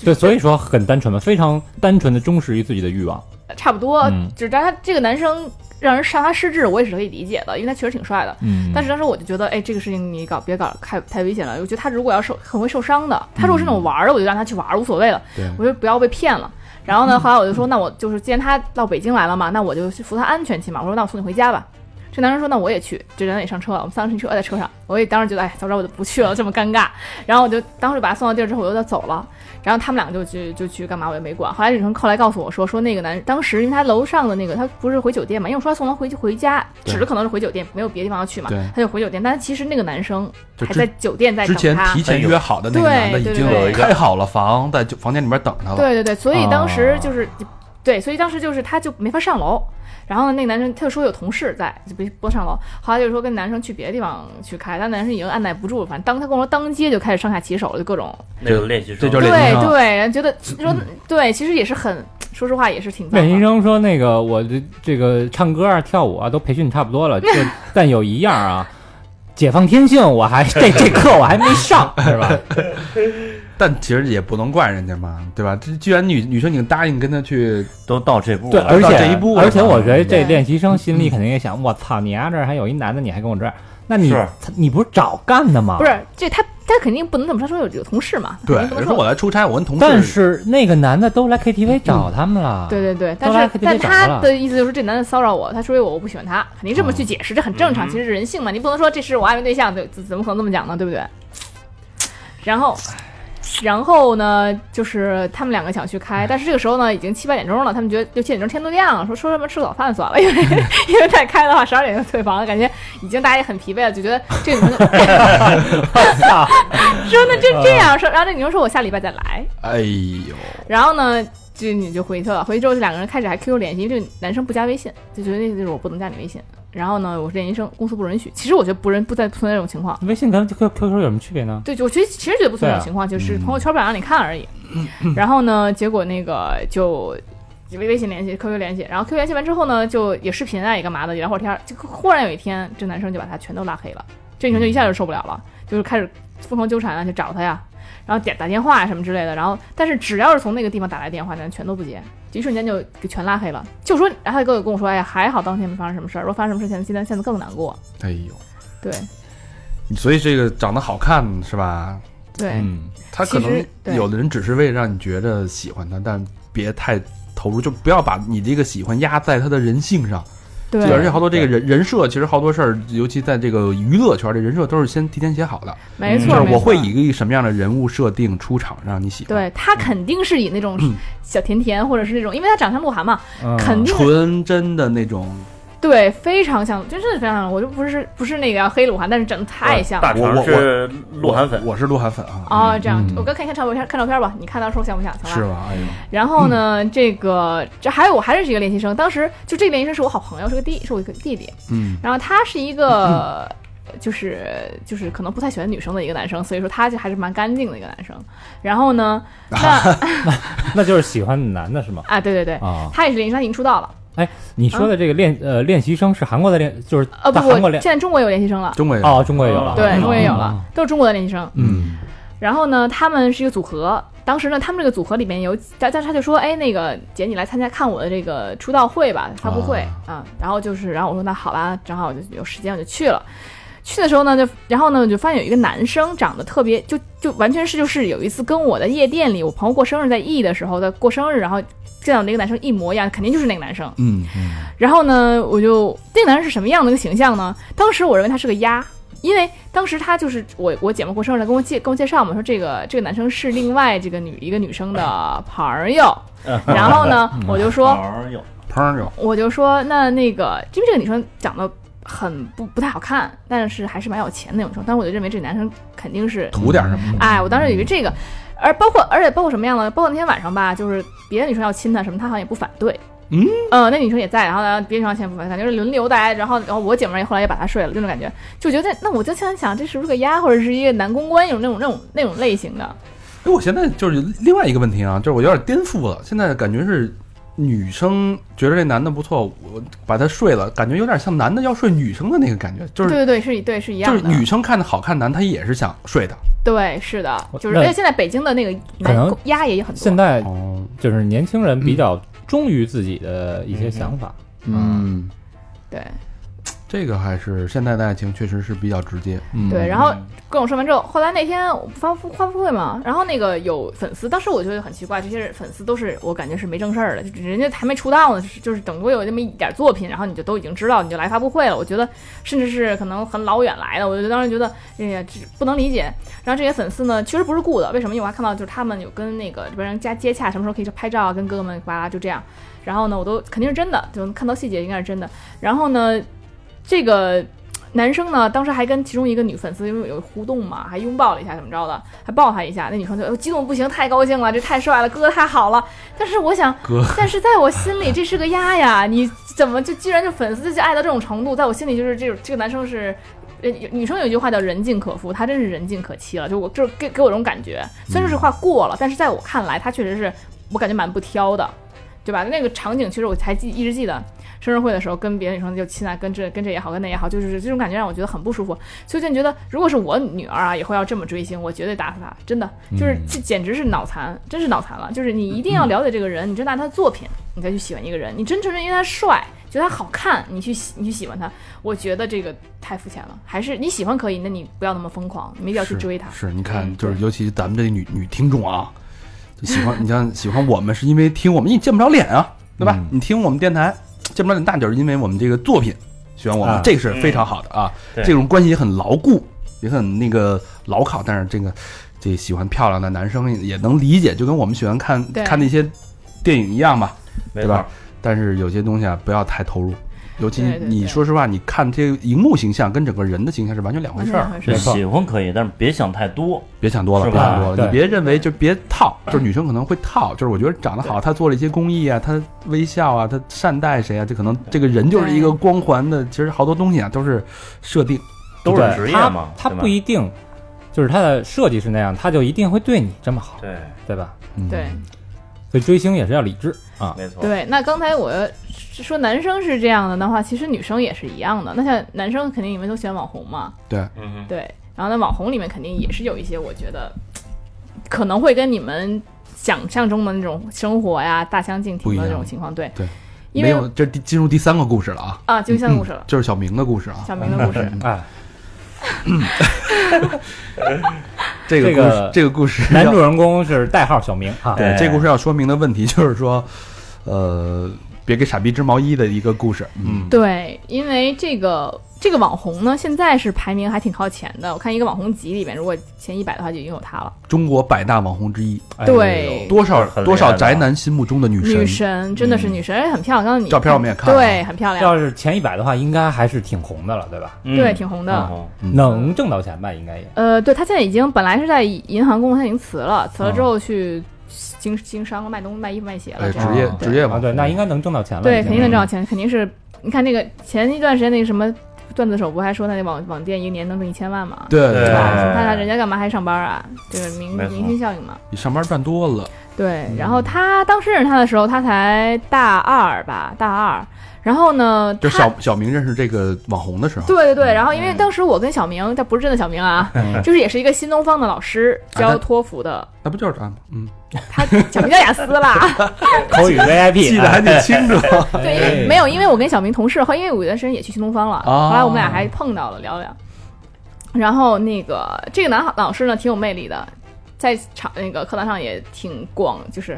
对，所以说很单纯嘛，非常单纯的忠实于自己的欲望。差不多，嗯。就是但是他这个男生让人杀他失智，我也是可以理解的，因为他确实挺帅的。嗯，但是当时我就觉得，哎，这个事情你搞别搞太太危险了。我觉得他如果要受很会受伤的，他如果是那种玩儿的，我就让他去玩儿无所谓了。对我就不要被骗了。然后呢，后来我就说，那我就是既然他到北京来了嘛，那我就去扶他安全起码。我说，那我送你回家吧。这男生说，那我也去。这人也上车了，我们三个人车在车上。我也当时觉得，哎，早知道我就不去了，这么尴尬。然后我就当时把他送到地儿之后，我就走了。然后他们两个就去就去干嘛，我也没管。后来女生后来告诉我说，说那个男当时因为他楼上的那个他不是回酒店嘛，因为我说他送他回去回家，对指的可能是回酒店，没有别的地方要去嘛，他就回酒店。但是其实那个男生还在酒店在之前等他。提前约好的那个对男的已经开好了房，在就房间里面等他了。对对对，所以当时哦就是，对，所以当时就是他就没法上楼。然后呢，那个男生他就说有同事在，就别不上楼。后来就是说跟男生去别的地方去开，但男生已经按耐不住了，反正当他跟我说当街就开始上下其手了，就各种那个练习生，这就练习生对对，觉得说对，其实也是很，说实话也是挺。练习生说那个我这这个唱歌啊、跳舞啊都培训差不多了，就但有一样啊，解放天性我还这这课我还没上，是吧？但其实也不能怪人家嘛，对吧？这既然女女生已经答应跟他去，都到这步对，了，而且到这一步而且我觉得这练习生心里肯定也想，我操，你丫这儿还有一男的，你还跟我这样，那你是你不是找干的吗？不，是这他他肯定不能这么说，说有有同事嘛，对肯定，不能说我来出差，我跟同事，但是那个男的都来 KTV 找他们了，对对对，但是但他的意思就是这男的骚扰我，他说我我不喜欢他，肯定这么去解释，这很正常，其实是人性嘛，你不能说这是我暧昧对象，对，怎怎么可能这么讲呢，对不对？然后。然后呢，就是他们两个想去开，但是这个时候呢，已经七八点钟了，他们觉得六七点钟天都亮了，说说什么吃早饭算了，因为 *laughs* 因为再开的话十二点就退房了，感觉已经大家也很疲惫了，就觉得这个女生 *laughs* 说那就这样说，然后这女生说我下礼拜再来，哎呦，然后呢，这女就回去了。回去之后，这两个人开始还 QQ 联系，因为这个男生不加微信，就觉得那个就是我不能加你微信。然后呢，我是练习生，公司不允许。其实我觉得不允不再存在这种情况。微信跟 Q Q Q 有什么区别呢？对，就我觉得其实觉得不存在这种情况，就是朋友圈不想让你看而已。然后呢，结果那个就微微信联系、QQ 联系，然后 QQ 联系完之后呢，就也视频啊，也干嘛的，也聊会儿天儿。就忽然有一天，这男生就把他全都拉黑了，这女生就一下就受不了了，就是开始疯狂纠缠啊，去找他呀，然后点打电话什么之类的。然后，但是只要是从那个地方打来电话，男全都不接，一瞬间就给全拉黑了。就说，然后他哥哥跟我说，哎呀，还好当天没发生什么事儿，如果发生什么事情，现在现在更难过。哎呦，对所以这个长得好看是吧？对。嗯，他可能有的人只是为了让你觉得喜欢他，但别太投入，就不要把你这个喜欢压在他的人性上。对，而且好多这个人人设，其实好多事儿，尤其在这个娱乐圈，这人设都是先提前写好的。没错，就是我会以一个什么样的人物设定出场让你喜欢。对他肯定是以那种嗯小甜甜，或者是那种，因为他长相鹿晗嘛，嗯肯定纯真的那种，对非常像，真是非常像。我就不是不是那个要黑鹿晗，但是长得太像大了。我我肠是鹿晗粉，我是鹿晗粉啊。哦，这样嗯，我刚看看照片，看照片吧，你看到时候像不像？行吧。是吧？哎呦，然后呢，这个这还有我还是一个练习生，当时就这个练习生是我好朋友，是个弟，是我一个弟弟。嗯，然后他是一个 *clears throat* 就是就是可能不太喜欢女生的一个男生，所以说他就还是蛮干净的一个男生。然后呢，*laughs* 那那就是喜欢男的是吗？啊，对对对，啊，他也是练习生，已经出道了。你说的这个练呃练习生是韩国的练，就是呃，不不，在韩国练。现在中国有练习生了，中国有。哦，中国也有了，对，嗯。中国也有哦了，都是中国的练习生。嗯。然后呢，他们是一个组合。当时呢，他们这个组合里面有，但但是他就说，哎，那个姐，你来参加看我的这个出道会吧，发布会。啊、然后就是，然后我说那好吧，正好我就有时间，我就去了。去的时候呢，就然后呢，我就发现有一个男生长得特别，就就完全是就是有一次跟我的夜店里，我朋友过生日在 E 的时候在过生日，然后见到那个男生一模一样，肯定就是那个男生。嗯然后呢，我就那个男生是什么样的一个形象呢？当时我认为他是个鸭，因为当时他就是我我姐妹过生日来跟我介跟我介绍嘛，说这个这个男生是另外这个女一个女生的朋友。*laughs* 然后呢，我就说朋友，朋友我就说那那个，因为这个女生长得很不不太好看，但是还是蛮有钱的那种生，但是我就认为这个男生肯定是图点什么？哎，我当时以为这个，而包括而且包括什么样呢？包括那天晚上吧，就是别的女生要亲他什么，他好像也不反对。嗯呃，那女生也在，然后呢，别的女生先不反对，感觉是轮流待，然后然后我姐们儿也后来也把他睡了，这种感觉，就觉得那我就现在想，这是不是个丫，或者是一个男公关那种那种那种那种类型的？哎，我现在就是另外一个问题啊，就是我有点颠覆了。现在感觉是女生觉得这男的不错，我把他睡了，感觉有点像男的要睡女生的那个感觉，就是对对对，是一对是一样的。就是女生看着好看男，他也是想睡的。对是的，就是那而且现在北京的那个可能男鸭也很多。现在哦，就是年轻人比较忠于自己的一些想法，嗯，对这个还是现在的爱情确实是比较直接。嗯，对，然后跟我说完之后，后来那天我发布发布会嘛，然后那个有粉丝，当时我觉得很奇怪，这些粉丝都是我感觉是没正事儿的，就人家还没出道呢，就是就是等多有那么一点作品，然后你就都已经知道，你就来发布会了。我觉得甚至是可能很老远来的，我就当时觉得哎呀，这不能理解。然后这些粉丝呢，确实不是雇的，为什么？因为我还看到就是他们有跟那个这边人家接洽，什么时候可以去拍照啊，跟哥哥们巴拉就这样。然后呢，我都肯定是真的，就能看到细节应该是真的。然后呢，这个 *tsk* 男生呢，当时还跟其中一个女粉丝因为有互动嘛，还拥抱了一下，怎么着的，还抱他一下。那女生就、呃激动不行，太高兴了，这太帅了，哥哥太好了。但是我想，但是在我心里这是个丫呀，你怎么就既然就粉丝就爱到这种程度？在我心里就是这种这个男生是。呃，女生有一句话叫“人尽可夫”，他真是人尽可欺了。就我就是给给我这种感觉，虽然说这话过了，但是在我看来，他确实是我感觉蛮不挑的，对吧？那个场景其实我还记一直记得，生日会的时候跟别的女生就亲啊，跟这跟这也好，跟那也好，就是这种感觉让我觉得很不舒服。所以就觉得，如果是我女儿啊，以后要这么追星，我绝对打死她，真的就是这简直是脑残，真是脑残了。就是你一定要了解这个人，你真拿他的作品，你再去喜欢一个人，你真纯是因为他帅，觉得他好看，你去喜你去喜欢他，我觉得这个太肤浅了。还是你喜欢可以，那你不要那么疯狂，没必要去追他。是，你看，嗯就是尤其咱们这女女听众啊，就喜欢你像喜欢我们，是因为听我们，你见不着脸啊，对吧？嗯你听我们电台见不着脸，那就是因为我们这个作品喜欢我们，啊这是非常好的啊。对这种关系也很牢固，也很那个牢靠。但是这个这喜欢漂亮的男生也能理解，就跟我们喜欢看对看那些电影一样吧。没对吧，但是有些东西啊，不要太投入。尤其你说实话，你看这个荧幕形象跟整个人的形象是完全两回事儿。喜欢可以，但是别想太多。别想多了，是吧？别想多了，你别认为就别套，就是女生可能会套，就是我觉得长得好，她做了一些公益啊，她微笑啊，她善待谁啊，这可能这个人就是一个光环的，其实好多东西啊都是设定，都是职业嘛，他不一定，就是他的设计是那样，他就一定会对你这么好，对，对吧？嗯。对所以追星也是要理智啊。没错，对，那刚才我说男生是这样的的话，其实女生也是一样的。那像男生肯定你们都喜欢网红嘛，对，嗯哼，对，然后那网红里面肯定也是有一些我觉得可能会跟你们想象中的那种生活呀大相径庭的那不一样种情况，对，对，因为没有，这第进入第三个故事了啊，啊，第三个故事了，就是小明的故事啊，小明的故事，哎，*laughs* *laughs* 这个故这个事这个故事男主人公是代号小明啊，对哎这故事要说明的问题就是说，呃，别给傻逼织毛衣的一个故事，嗯，对，因为这个这个网红呢，现在是排名还挺靠前的。我看一个网红集里面，如果前一百的话，就已经有她了。中国百大网红之一，哎对多少多少宅男心目中的女神女神，真的是女神，而且很漂亮。刚刚你照片我们也看了对，很漂亮，要是前一百的话，应该还是挺红的了，对吧？嗯对，挺红的。能挣到钱吧？应该也。呃，对她现在已经本来是在银行工作，她已经辞了，辞了之后去经经商卖东卖衣服卖鞋了，职业职业嘛，对，那应该能挣到钱了。对，肯定能挣到钱，肯定是。你看那个前一段时间那个什么段子手不还说他那网网店一年能挣一千万吗？对对看看人家干嘛还上班啊？这个明明星效应嘛。比上班赚多了。对，然后他当时认识他的时候，他才大二吧，大二。然后呢，就小小明认识这个网红的时候，对对对，然后因为当时我跟小明，他不是真的小明啊，就是也是一个新东方的老师教托福的，那不就是他吗？嗯，他小明叫雅思啦。*laughs* 口语 VIP，记得还挺清楚。*laughs* 对，因为没有，因为我跟小明同事，后因为我有段时间也去新东方了，哦。后来我们俩还碰到了聊聊。然后那个这个男老师呢，挺有魅力的，在场那个课堂上也挺广，就是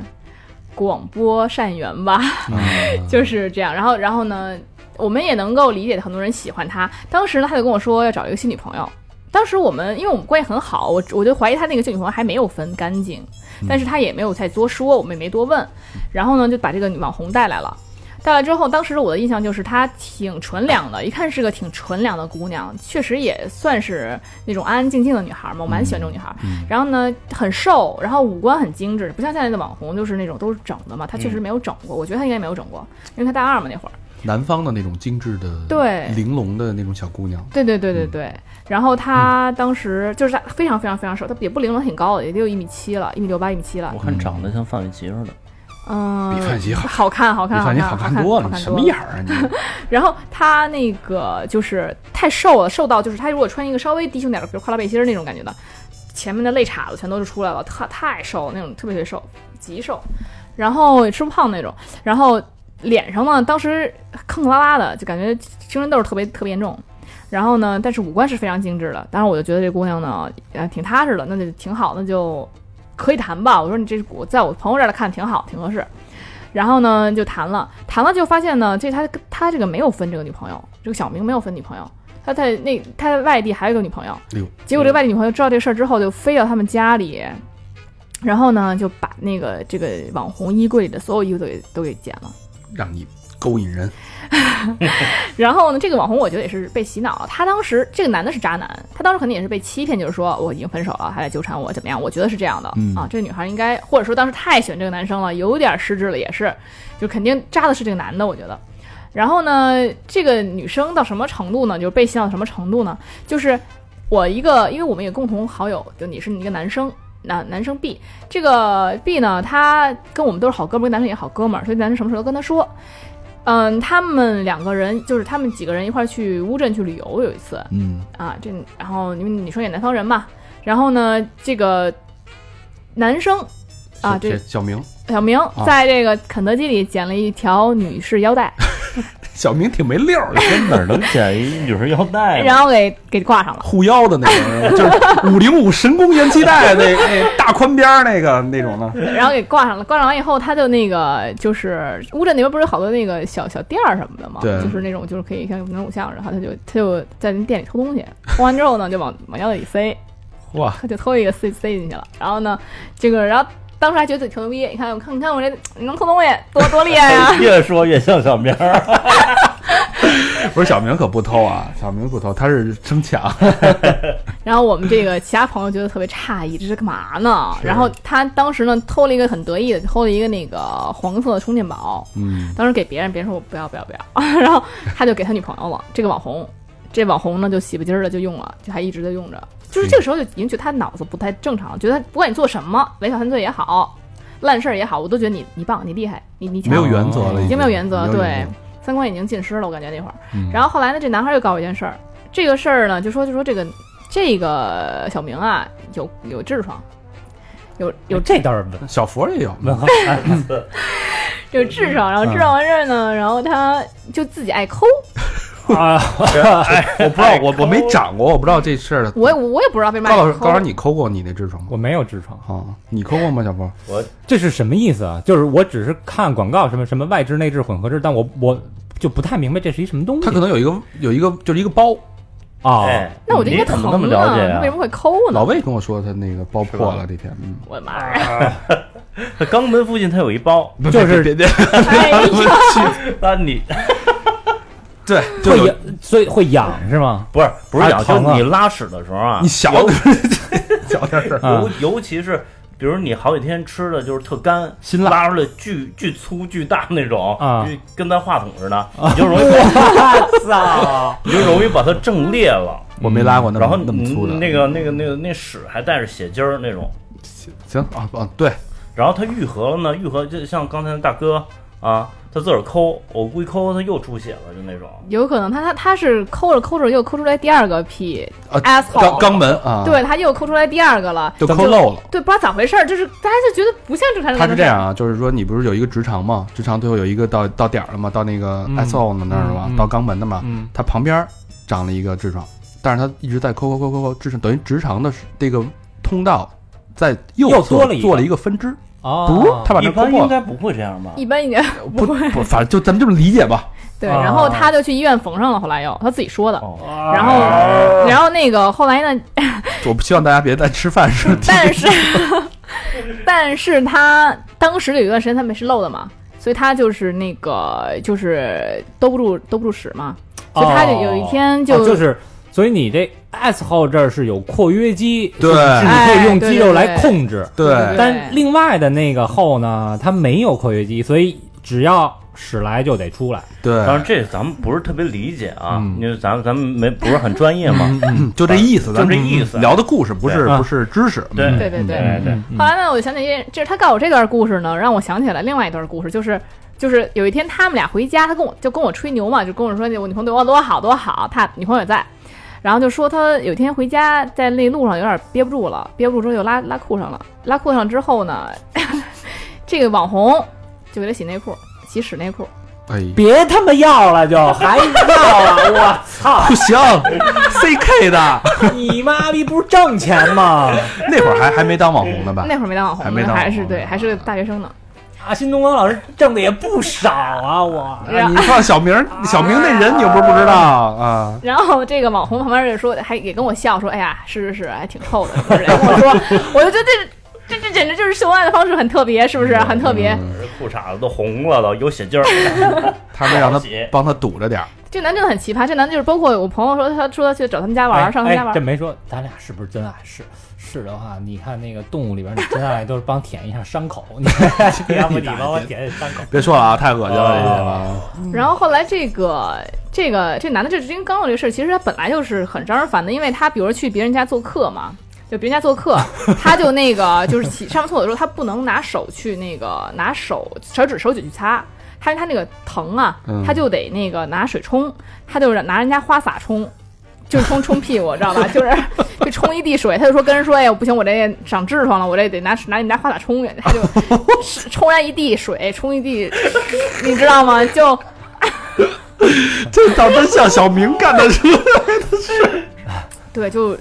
广播善缘吧，嗯 *laughs* 就是这样。然后，然后呢，我们也能够理解很多人喜欢他。当时呢，他就跟我说要找一个新女朋友。当时我们因为我们关系很好，我我就怀疑他那个旧女朋友还没有分干净，但是他也没有再多说，我们也没多问。然后呢，就把这个网红带来了。带来之后，当时我的印象就是她挺纯良的，一看是个挺纯良的姑娘，确实也算是那种安安静静的女孩嘛，我蛮喜欢这种女孩。然后呢，很瘦，然后五官很精致，不像现在的网红就是那种都是整的嘛，她确实没有整过，我觉得她应该没有整过，因为她大二嘛那会儿。南方的那种精致的、对玲珑的那种小姑娘，对对对对对。然后她当时就是她非常非常非常瘦，她也不玲珑，挺高的，也得有一米七了，一米六八，一米七了我。看长得像范玮琪似的，嗯，比范玮琪好好看，好看，比范琪好看，多了，什么样啊你？*laughs* 然后她那个就是太瘦了，瘦到就是她如果穿一个稍微低胸点的，比如跨拉背心儿那种感觉的，前面的肋叉子全都是出来了，太太瘦那种，特别特别瘦，极瘦，然后也吃不胖那种，然后脸上呢，当时坑坑洼洼的，就感觉青春痘特别特别严重。然后呢，但是五官是非常精致的。当时我就觉得这姑娘呢，呃，挺踏实的，那就挺好，那就可以谈吧。我说你这我在我朋友这儿看挺好，挺合适。然后呢，就谈了，谈了就发现呢，这他他这个没有分这个女朋友，这个小明没有分女朋友，他在那他在外地还有一个女朋友结果这个外地女朋友知道这事儿之后，就飞到他们家里，然后呢就把那个这个网红衣柜里的所有衣服都给都给剪了。让你勾引人，*laughs* 然后呢，这个网红我觉得也是被洗脑了。他当时这个男的是渣男，他当时肯定也是被欺骗，就是说我已经分手了，还在纠缠我，怎么样？我觉得是这样的、嗯啊。这个女孩应该，或者说当时太喜欢这个男生了，有点失智了，也是，就肯定渣的是这个男的，我觉得。然后呢，这个女生到什么程度呢？就是被洗脑到什么程度呢？就是我一个，因为我们有共同好友，就你是一个男生。男男生 B，这个 B 呢，他跟我们都是好哥们儿，跟男生也好哥们儿，所以男生什么事都跟他说。嗯，他们两个人就是他们几个人一块儿去乌镇去旅游，有一次。嗯，啊，这然后因为女生也南方人嘛，然后呢，这个男生啊，这这小明，小明在这个肯德基里捡了一条女士腰带，*laughs* *laughs* 小明挺没溜儿的，哪儿能捡一女士腰带？然后给给挂上了。护腰的那种，就是五零五神功元气带那 *laughs* 那大宽边儿那个那种的，然后给挂上了，挂上完以后，他就那个就是乌镇那边不是有好多那个小小店儿什么的嘛，对就是那种就是可以像那种偶像，然后他就他就在那店里偷东西，偷完之后呢，就往往腰子里塞，哇，他就偷一个塞塞进去了。然后呢，这个然后当时还觉得自己挺牛逼，你看我看你看我这你能偷东西多多厉害呀、*laughs* 越说越像小明儿。*laughs* 不是小明可不偷啊，小明不偷，他是争抢，*laughs* 然后我们这个其他朋友觉得特别诧异，这是干嘛呢？然后他当时呢偷了一个很得意的，偷了一个那个黄色的充电宝，嗯，当时给别人，别人说我不要不要不要，然后他就给他女朋友了。这个网红，这网红呢就喜不唧儿的就用了，就还一直在用着。就是这个时候就已经觉得他脑子不太正常，觉得他不管你做什么违法犯罪也好，烂事儿也好，我都觉得你你棒，你厉害，你你强没有原则了，已经没有原则，对，三观已经尽失了，我感觉那会儿。嗯然后后来呢，这男孩又告我一件事儿，这个事儿呢就说就说这个这个小明啊有有痔疮，有有这倒是小佛也有，*laughs* 问号，有痔疮，然后痔疮完事儿呢，然后他就自己爱抠，*laughs* 啊，*laughs* 我不知道，我我没长过，我不知道这事儿的。我也我也不知道为嘛高老师，高老师，你抠过你那痔疮吗？我没有痔疮，啊，你抠过吗，小波？我？这是什么意思啊？就是我只是看广告，什么什么外痔、内痔、混合痔，但我我就不太明白这是一什么东西。它可能有一个有一个就是一个包，啊，哎，那我就应该怎疼么那么了解为什？么会抠呢？老魏跟我说他那个包破了这天，嗯，我的妈呀！他肛门附近他有一包，*laughs* 就是别别，哎呀，*laughs* 那你对，就有会痒，所以会痒是吗？不是不是啊痒，就是疼啊你拉屎的时候啊，你小尤小点声，啊尤尤其是比如你好几天吃的就是特干，辛辣拉出来巨巨粗巨大那种啊就跟咱话筒似的，你就容易 *laughs* 把我操！*laughs* 你就容易把它震裂了。我没拉过那然后么那么粗的。那个那个那个那屎还带着血筋儿那种，行啊啊，对，然后它愈合了呢，愈合就像刚才那大哥啊，他自个儿抠，我估计抠他又出血了，就那种。有可能他他他是抠着抠着又抠出来第二个屁啊肛肛门啊，，对，他又抠出来第二个了，就抠漏了。对，不知道咋回事儿，就是大家就觉得不像正常人。他是这样啊，就是说你不是有一个直肠吗？直肠最后有一个到到点儿了吗？到那个嗯 S O 的那儿了吗？到肛门的嘛，嗯，它旁边长了一个痔疮，但是他一直在抠抠抠抠抠，痔疮等于直肠的这个通道在右侧做了一个分支，哦，不他把一这抠破应该不会这样吧？一般应该不会不，反正就咱们这么理解吧。对，啊然后他就去医院缝上了，后来又他自己说的。哦，然后，然后那个后来呢？*laughs* 我不希望大家别在吃饭时 *laughs* 但是，但是他当时有一段时间他没是漏的嘛，所以他就是那个就是兜不住兜不住屎嘛，所以他就有一天就、哦就是，所以你这 S 号这儿是有括约肌，对。是你可以用肌肉来控制。对。对。但另外的那个后呢，它没有括约肌，所以只要屎来就得出来。对，当然这咱们不是特别理解啊，嗯。因为咱咱们没不是很专业嘛。嗯就这意思，咱就这意思。聊的故事不是不是知识，对。嗯对对对对。对，后来呢，我就想起一，就是他告诉我这段故事呢，让我想起来另外一段故事，就是就是有一天他们俩回家，他跟我就跟我吹牛嘛，就跟我说我女朋友对我多好多好，他女朋友也在，然后就说他有一天回家在那路上有点憋不住了，憋不住之后又拉拉裤上了，拉裤上之后呢，*laughs* 这个网红就给他洗内裤，洗屎内裤，哎，别他妈要了就，还要啊！我操！*laughs* 不行，CK 的 *laughs* 你妈逼不是挣钱吗？那会儿还还没当网红呢吧？那会儿没当网红呢，还没当还是对，还是个大学生呢。啊，新东方老师挣的也不少啊！我哎你放小明，*laughs* 小明那人你又不是不知道啊？然后这个网红旁边就说，还也跟我笑说：“哎呀，是是是，还挺臭的。” *laughs* 我说，我就觉得这这这简直就是秀恩爱的方式很特别，是不是？很特别。这裤衩子都红了，都有血劲儿。*laughs* 他们让他帮他堵着点儿，这男真的很奇葩，这男的就是包括我朋友说，他说他去找他们家玩儿，上他们家玩。哎这没说，咱俩是不是真爱？是是的话，你看那个动物里边，你真爱都是帮舔一下伤口，你 *laughs* 要不你帮我舔舔伤口。别说了啊，太恶心了这些哦。然后后来这个这个这男的这因为刚刚这个事儿，其实他本来就是很招人烦的，因为他比如说去别人家做客嘛。就别人家做客，*laughs* 他就那个就是洗上厕所的时候，他不能拿手去那个拿手手指手指去擦，他他那个疼啊嗯，他就得那个拿水冲，他就拿人家花洒冲，就是冲冲屁股，知道吧？*laughs* 就是就冲一地水，他就说跟人说，哎呀不行，我这长痔疮了，我这得拿拿你拿花洒冲去，他就 *laughs* 冲完一地水，冲一地，你知道吗？就 *laughs* 这倒真像小明干的事。对，就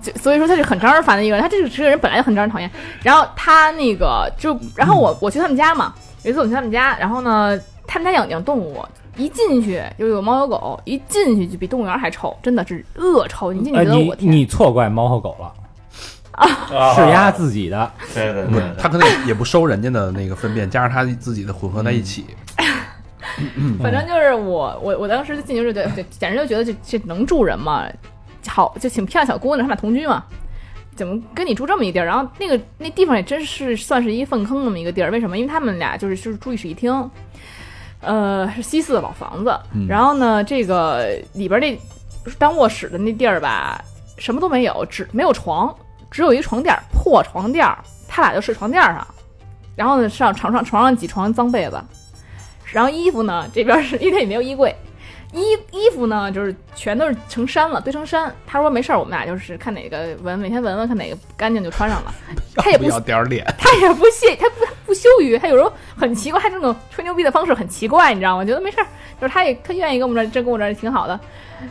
就所以说他是很招人烦的一个人，他这个这个人本来就很招人讨厌。然后他那个就，然后我我去他们家嘛，有一次我去他们家，然后呢，他们家养养动物，一进去就有猫有狗，一进去就比动物园还臭，真的是恶臭。你进去呃，你觉得我天，你错怪猫和狗了，啊是压自己的。对对对，他可能也也不收人家的那个粪便，加上他自己的混合在一起。*laughs* 反正就是我我我当时进去就觉得，就简直就觉得这这能住人吗？好，就挺漂亮小姑娘，他们俩同居嘛。怎么跟你住这么一地儿？然后那个那地方也真是算是一粪坑那么一个地儿。为什么？因为他们俩就是就是住一室一厅，呃，是西四的老房子。然后呢，这个里边那当卧室的那地儿吧，什么都没有，只没有床，只有一床垫儿，破床垫儿。他俩就睡床垫儿上，然后呢上床上床上几床脏被子，然后衣服呢这边是因为也没有衣柜。衣衣服呢，就是全都是成山了，堆成山。他说没事儿，我们俩就是看哪个闻，每天闻闻看哪个干净就穿上了。*laughs* 他也不不要点儿脸，*laughs* 他也不屑，他不不羞于，他有时候很奇怪，他这种吹牛逼的方式很奇怪，你知道吗？我觉得没事儿，就是他也他愿意跟我们这儿，这跟我这儿挺好的。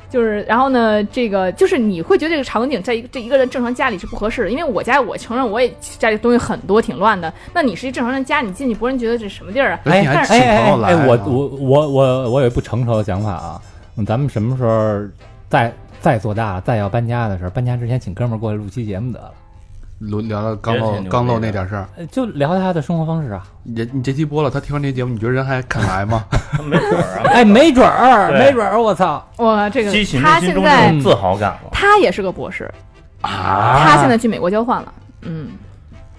就是，然后呢，这个就是你会觉得这个场景在一个这一个人正常家里是不合适的，因为我家我承认我也家里东西很多，挺乱的。那你是一正常人家，你进去不让人觉得这什么地儿啊？而且你还请朋友来哎，我啊我我我我有一不成熟的想法啊，嗯咱们什么时候再再做大，再要搬家的时候，搬家之前请哥们儿过来录期节目得了，聊聊聊刚也挺牛逼漏刚露那点事儿。呃就聊他的生活方式啊。人你这期播了，他听完这节目，你觉得人还肯来吗？*laughs* 没准儿啊，哎，没准儿，没准儿，我操！我这个他现在自豪感了。他也是个博士，啊他现在去美国交换了。嗯，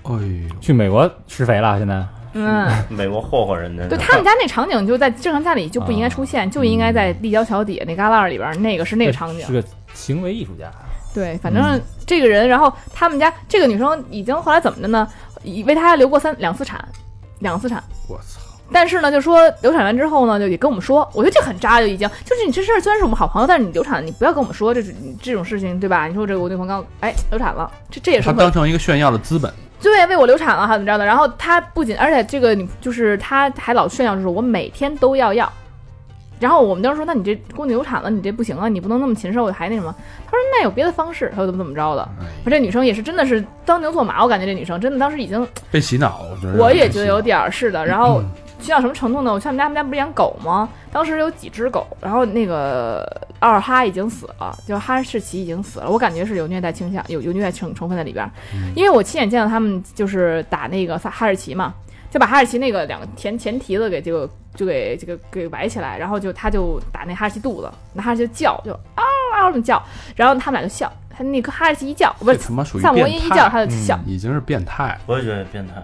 哎呦，去美国施肥了，现在嗯，*laughs* 美国霍霍人家，对他们家那场景就在正常家里就不应该出现，就应该在立交桥底下那旮旯里边儿，那个是那个场景是。个行为艺术家。对，反正这个人，然后他们家这个女生已经后来怎么的呢？以为他流过三两次产，两次产。我操！但是呢，就说流产完之后呢，就也跟我们说，我觉得这很渣，就已经就是你这事儿虽然是我们好朋友，但是你流产，你不要跟我们说这是这种事情，对吧？你说这个我女朋友刚哎流产了，这这也是他当成一个炫耀的资本，对为我流产了，还怎么着的？然后他不仅而且这个你就是他还老炫耀，就是我每天都要要。然后我们当时说，那你这姑娘流产了，你这不行啊，你不能那么禽兽，还那什么？他说那有别的方式，他说怎么怎么着的。哎，我这女生也是真的是当牛做马，我感觉这女生真的当时已经，被洗脑，我觉得我也觉得有点儿是的。然后洗脑什么程度呢？我像我们家，他们家不是养狗吗？当时有几只狗，然后那个二哈已经死了，就哈士奇已经死了。我感觉是有虐待倾向，有有虐待成成分在里边儿，因为我亲眼见到他们就是打那个哈士奇嘛，就把哈士奇那个两个前前蹄子给这个就给这个给崴起来，然后就他就打那哈士奇肚子，那哈士奇就叫就嗷嗷这么叫，然后他们俩就笑，他那个哈士奇一叫，不是他妈属于萨摩耶一叫，他就笑。已经是变态。我也觉得变态。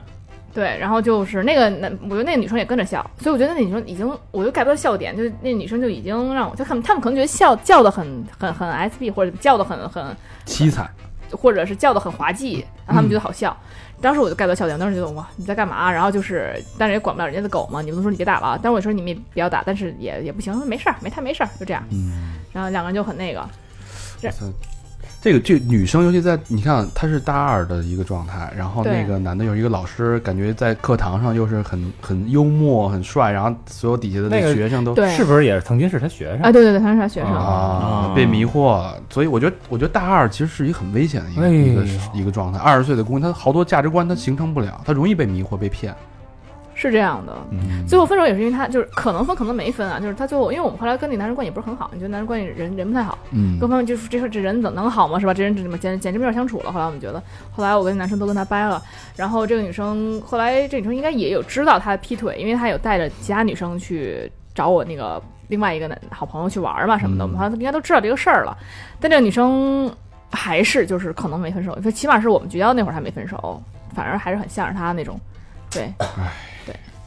对，然后就是那个男，我觉得那个女生也跟着笑，所以我觉得那女生已经，我就 get 不到笑点，就是那女生就已经让我，就他们他们可能觉得笑叫的很很很 SB 或者叫的很很，凄惨，或者是叫的很滑稽，让他们觉得好笑。当时我就 get 到笑点，当时觉得哇你在干嘛？然后就是，但是也管不了人家的狗嘛，你们都说你别打了，但是我说你们也不要打，但是也也不行，没事儿，没他没事儿，就这样。嗯，然后两个人就很那个，这个这女生，尤其在你看，她是大二的一个状态，然后那个男的有一个老师，感觉在课堂上又是很很幽默、很帅，然后所有底下的那个学生都对，是不是也是曾经是他学生？啊，对对对，他是他学生，啊被迷惑。所以我觉得，我觉得大二其实是一个很危险的一个、哎一个一个状态。二十岁的姑娘，她好多价值观她形成不了，她容易被迷惑、被骗。是这样的。嗯，最后分手也是因为他就是可能分可能没分啊，就是他最后因为我们后来跟那男生关系也不是很好，你觉得男生关系人人不太好，嗯各方面就是这个这人怎么能好吗？是吧？这人怎么简简直没法相处了。后来我们觉得，后来我跟男生都跟他掰了，然后这个女生后来这女生应该也有知道他劈腿，因为他有带着其他女生去找我那个另外一个男好朋友去玩嘛什么的，我们好像应该都知道这个事儿了。但这个女生还是就是可能没分手，起码是我们绝交那会儿还没分手，反而还是很向着他那种。对，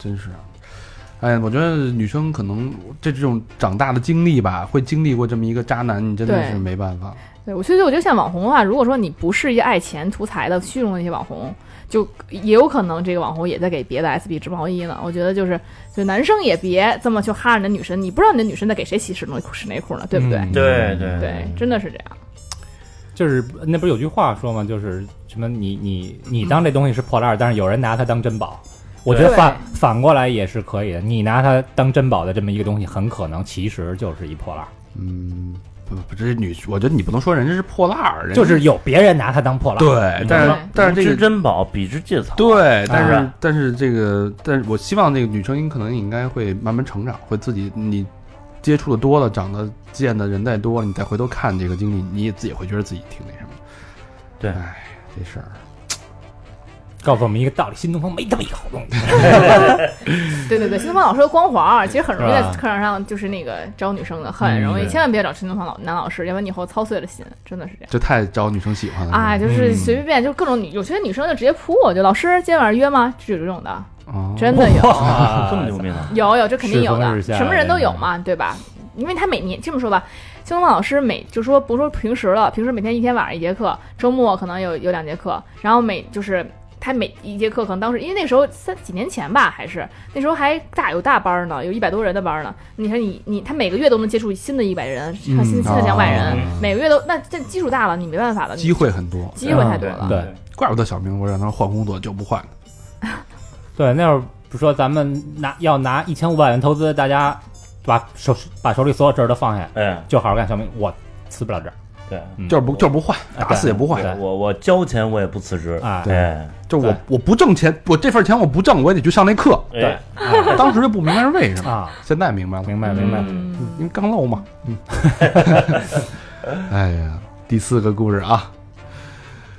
真是啊。哎，我觉得女生可能这这种长大的经历吧，会经历过这么一个渣男，你真的是没办法。对，我其实我觉得像网红的话，如果说你不是一爱钱图财的虚荣的那些网红，就也有可能这个网红也在给别的 SB 织毛衣呢。我觉得就是，就男生也别这么去哈着你的女生，你不知道你的女生在给谁洗屎内裤屎内裤呢，对不对？嗯对对对，真的是这样。就是那不是有句话说吗？就是什么你你你当这东西是破烂儿，但是有人拿它当珍宝。我觉得反反过来也是可以的，你拿它当珍宝的这么一个东西，很可能其实就是一破烂，嗯，不不，这是女，我觉得你不能说人家是破烂儿，人家就是有别人拿它当破烂。对，但是但是这个珍宝，比之芥草。对，但是、啊但是这个，但是我希望这个女生可能应该会慢慢成长，会自己你接触的多了，长得见的人再多了，你再回头看这个经历，你也自己会觉得自己挺那什么。对哎，这事儿，告诉我们一个道理：新东方没这么一个好东西。对对对，新东方老师的光环其实很容易在课堂上就是那个招女生的，很容易，嗯千万别找新东方老男老师，要不然你以后操碎了心，真的是这样。这太招女生喜欢了。啊，就是嗯随便便就各种女，有些女生就直接扑我，就老师今天晚上约吗？就有这种的，哦真的有。啊，这么牛逼呢？有有，这肯定有的，什么人都有嘛，对吧？因为他每年这么说吧，新东方老师每就说不说平时了，平时每天一天晚上一节课，周末可能有有两节课，然后每就是他每一节课可能当时因为那时候三几年前吧，还是那时候还大有大班呢，有一百多人的班呢。你看你你他每个月都能接触新的一百人，新嗯新的两百人，嗯每个月都那这基数大了，你没办法了，机会很多，机会太多了。对怪不得小明我让他换工作就不换呢。*laughs* 对，那会儿不说咱们拿要拿一千五百元投资，大家把手把手里所有事儿都放下，哎，就好好干。小明，我辞不了这儿，对，嗯就是不就是不换，打死也不换。我我交钱我也不辞职。哎，哎，就是我我不挣钱，我这份钱我不挣，我也得去上那课。对，当时就不明白是为什么，啊，现在明白了，明白明白。嗯因为刚漏嘛。嗯，*laughs* 哎呀，第四个故事啊，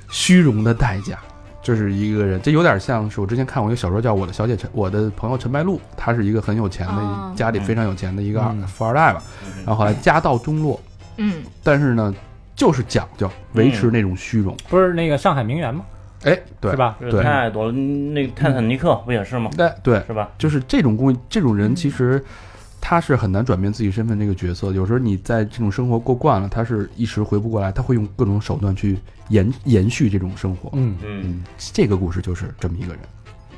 虚荣的代价。这是一个人，这有点像是我之前看过一个小说叫《我的小姐陈》，我的朋友陈白露，她是一个很有钱的，哦家里非常有钱的一个富二代吧。然后后来家道中落，嗯，但是呢，就是讲究维持那种虚荣。不是那个上海名媛吗？哎，对是？吧？这对太多了。那个泰坦尼克不也是吗？对对，是吧？就是这种工这种人，其实他是很难转变自己身份这个角色。有时候你在这种生活过惯了，他是一时回不过来，他会用各种手段去延延续这种生活。嗯，嗯，嗯，这个故事就是这么一个人。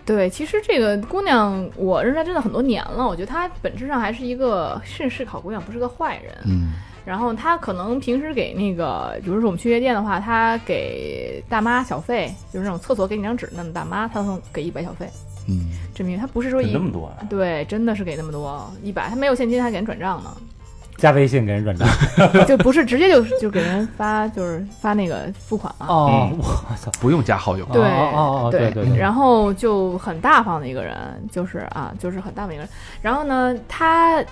对，其实这个姑娘我认识她真的很多年了，我觉得她本质上还是一个是是个好姑娘，不是个坏人。嗯然后他可能平时给那个，比如说我们去夜店的话，他给大妈小费，就是那种厕所给你张纸那种大妈，他能给一百小费，嗯，证明他不是说给一那么多啊？对，真的是给那么多一百，他没有现金还给人转账呢，加微信给人转账。*laughs* 就不是直接就就给人发就是发那个付款嘛。哦，嗯我操！不用加好友。对哦哦哦，对对对，然后就很大方的一个人，就是啊，就是很大方的一个人。然后呢，他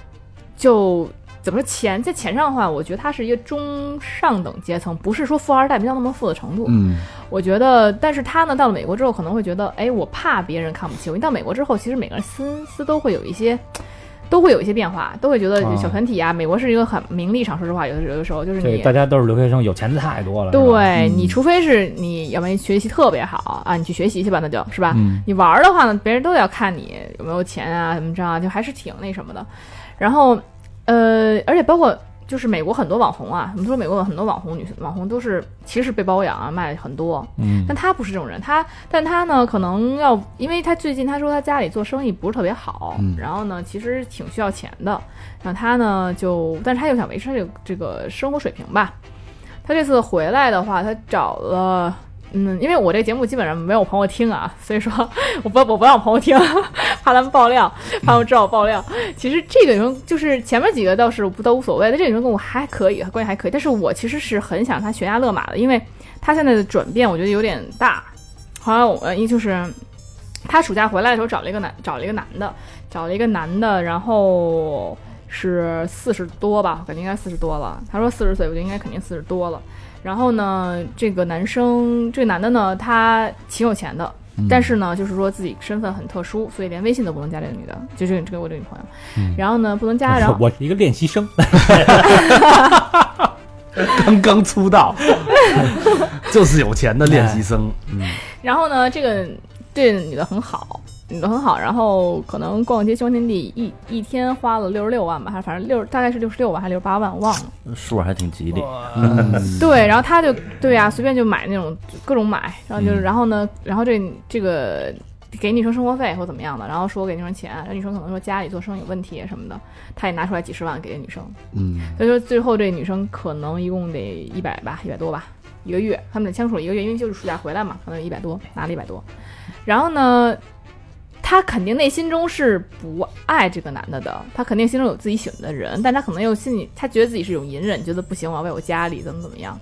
就怎么说钱在钱上的话，我觉得他是一个中上等阶层，不是说富二代没到那么富的程度。嗯我觉得，但是他呢，到了美国之后可能会觉得，哎，我怕别人看不起我。因为到美国之后，其实每个人心思都会有一些。*sniffs* 都会有一些变化，都会觉得啊小团体啊，美国是一个很名利场。说实话，有的有的时候就是你大家都是留学生，有钱的太多了。对、嗯你，除非是你要不然学习特别好啊，你去学习去吧，那就是吧。嗯你玩的话呢，别人都要看你有没有钱啊，怎么着啊，就还是挺那什么的。然后，呃，而且包括就是美国很多网红啊，我们说美国有很多网红女网红都是其实被包养啊，卖很多。嗯，但她不是这种人，她但她呢，可能要，因为她最近她说她家里做生意不是特别好，嗯然后呢，其实挺需要钱的，然后他呢就，但是他又想维持这个这个生活水平吧。她这次回来的话，她找了，嗯，因为我这节目基本上没有朋友听啊，*laughs* 所以说 *laughs* 我不我不让朋友听，*laughs* 怕他们爆料，怕他们知道我爆料。其实这个女就是前面几个倒是不都无所谓，但这个女跟我还可以，关系还可以，但是我其实是很想他悬崖勒马的，因为他现在的转变我觉得有点大。后来我一就是他暑假回来的时候找了一个男找了一个男的，找了一个男的，然后是四十多吧，感觉应该四十多了。他说四十岁，我觉得应该肯定四十多了。然后呢，这个男生，这个男的呢，他挺有钱的，嗯。但是呢，就是说自己身份很特殊，所以连微信都不能加这个女的，就这个这个我这个女朋友。嗯。然后呢，不能加，然后我是一个练习生，刚刚出道，*laughs* 就是有钱的练习生。嗯。然后呢，这个对女的很好，很好，然后可能逛街胸天地一一天花了六十六万吧，还是反正六大概是六十六万还是六十八万，忘了。数还挺吉利。嗯，*laughs* 对，然后他就对呀、随便就买那种各种买，然后就是、嗯然后呢，然后这这个给女生生活费或怎么样的，然后说给女生钱，然后女生可能说家里做生意有问题什么的，他也拿出来几十万给这女生，嗯所以说最后这女生可能一共得一百吧，一百多吧，一个月，他们得相处了一个月，因为就是暑假回来嘛，可能一百多，拿了一百多。然后呢，她肯定内心中是不爱这个男的的，她肯定心中有自己喜欢的人，但她可能又心里，她觉得自己是一种隐忍，觉得不行，我要为我家里怎么怎么样。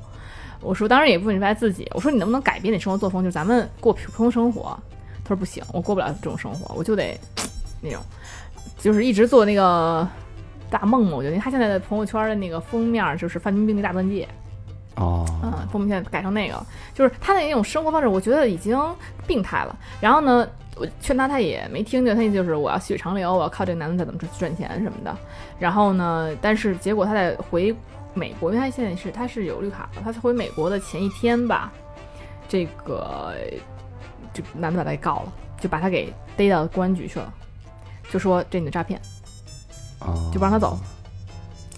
我说，当然也不明白自己。我说，你能不能改变你生活作风，就是咱们过普通生活？他说不行，我过不了这种生活，我就得那种，就是一直做那个大梦嘛。我觉得他现在的朋友圈的那个封面就是范冰冰的大钻戒，哦，嗯，封面现在改成那个，就是他的那种生活方式，我觉得已经病态了。然后呢，我劝他，他也没听见，他意思就是我要细水长流，我要靠这个男的再怎么赚钱什么的。然后呢，但是结果他在回美国，因为他现在是他是有绿卡的，他回美国的前一天吧，这个这男的把他给告了，就把他给逮到公安局去了，就说这你的诈骗，哦就不让他走。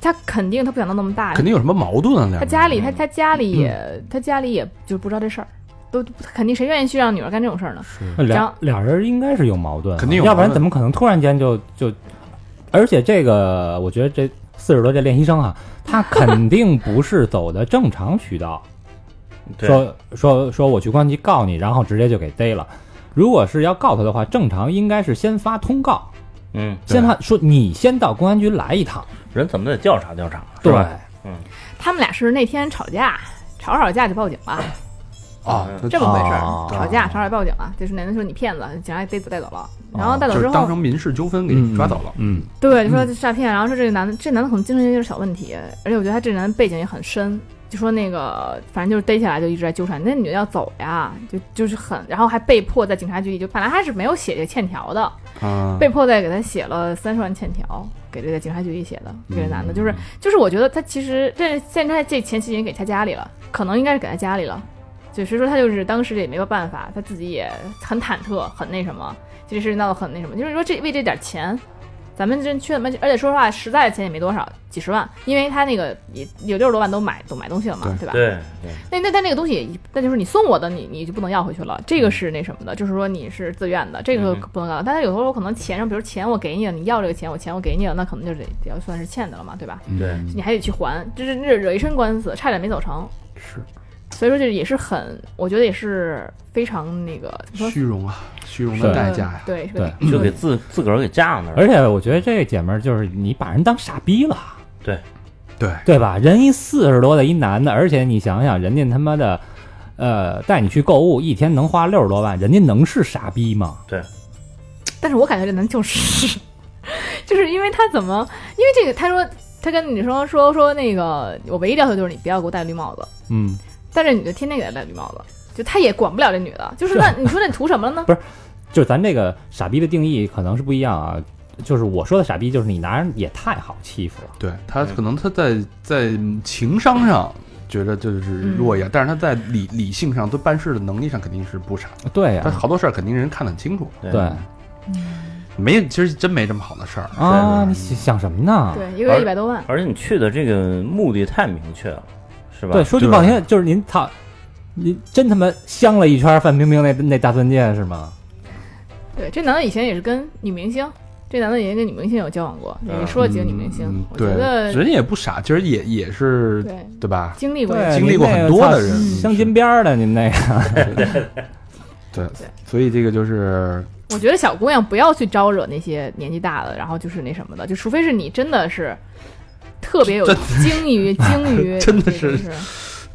他肯定他不想闹那么大，肯定有什么矛盾啊？他家里，他他家里也，他家里也就不知道这事儿，都肯定谁愿意去让女儿干这种事儿呢？是俩俩人应该是有矛盾啊，肯定有要不然怎么可能突然间就就？而且这个，我觉得这四十多这练习生啊，他肯 *laughs* 定不是走的正常渠道，说说说我去公安局告你，然后直接就给逮了。如果是要告他的话，正常应该是先发通告，嗯，先发说你先到公安局来一趟，人怎么得调查调查，对，嗯？他们俩是那天吵架，吵吵架就报警了，啊，嗯这么回事吵架吵着报警了，就是男的说你骗子，警察逮走带走了，然后带走之后就是当成，民事纠纷给抓走了。嗯，对，就说诈骗，然后说这个男的，这男的可能精神有点小问题，而且我觉得他这男的背景也很深。就说那个，反正就是逮起来就一直在纠缠，那女的要走呀，就就是很，然后还被迫在警察局里，就本来他是没有写这个欠条的，啊，被迫再给他写了三十万欠条，给这个警察局里写的，这个男的，就是就是我觉得他其实这现在这钱其实已经给他家里了，可能应该是给他家里了，就所以说他就是当时也没有办法，他自己也很忐忑，很那什么，这事闹得很那什么。就是说这为这点钱，咱们真缺什么？而且说实话，实在的钱也没多少，几十万，因为他那个也有六十多万都买都买东西了嘛，对吧？对对，那那他那个东西，那就是你送我的，你你就不能要回去了。这个是那什么的，就是说你是自愿的，这个嗯不能要。但是有时候可能钱上，比如钱我给你了，你要这个钱，我钱我给你了，那可能就得得要算是欠的了嘛，对吧？对嗯你还得去还，就是这惹一身官司，差点没走成。是所以说这也是很，我觉得也是非常那个虚荣啊，虚荣的代价呀。对对就给自自个儿给架那儿了。而且我觉得这姐们儿就是你把人当傻逼了，对，对。对吧？人一四十多的一男的，而且你想想，人家他妈的，呃，带你去购物，一天能花六十多万，人家能是傻逼吗？对。但是我感觉这男就是，*laughs* 就是因为他怎么，因为这个他说他跟女生说说那个我唯一要求就是你不要给我戴绿帽子，嗯，但这女的天天给他戴绿帽子，就他也管不了这女的，就是是那你说那图什么了呢？*laughs* 就是咱这个傻逼的定义可能是不一样啊。就是我说的傻逼，就是你男人也太好欺负了。对他可能他在在情商上觉得就是弱一点，但是他在理理性上、对办事的能力上肯定是不傻。对呀、他好多事儿肯定人看得很清楚，对对没其实真没这么好的事儿。啊，你想想什么呢？对，一个月一百多万，而且你去的这个目的太明确了，是吧？对，说句不好听，就是您操，您真他妈香了一圈范冰冰那那大钻戒是吗？对，这男的以前也是跟女明星，这男的以前跟女明星有交往过，也说了几个女明星，嗯，我觉得，人也不傻，其实也也是对对吧？经历过，经历过很多的人镶金边儿的，您那个 *laughs* 对对，所以这个就是我觉得小姑娘不要去招惹那些年纪大的，然后就是那什么的，就除非是你真的是特别有真精于精于，*laughs* *laughs* 真的是是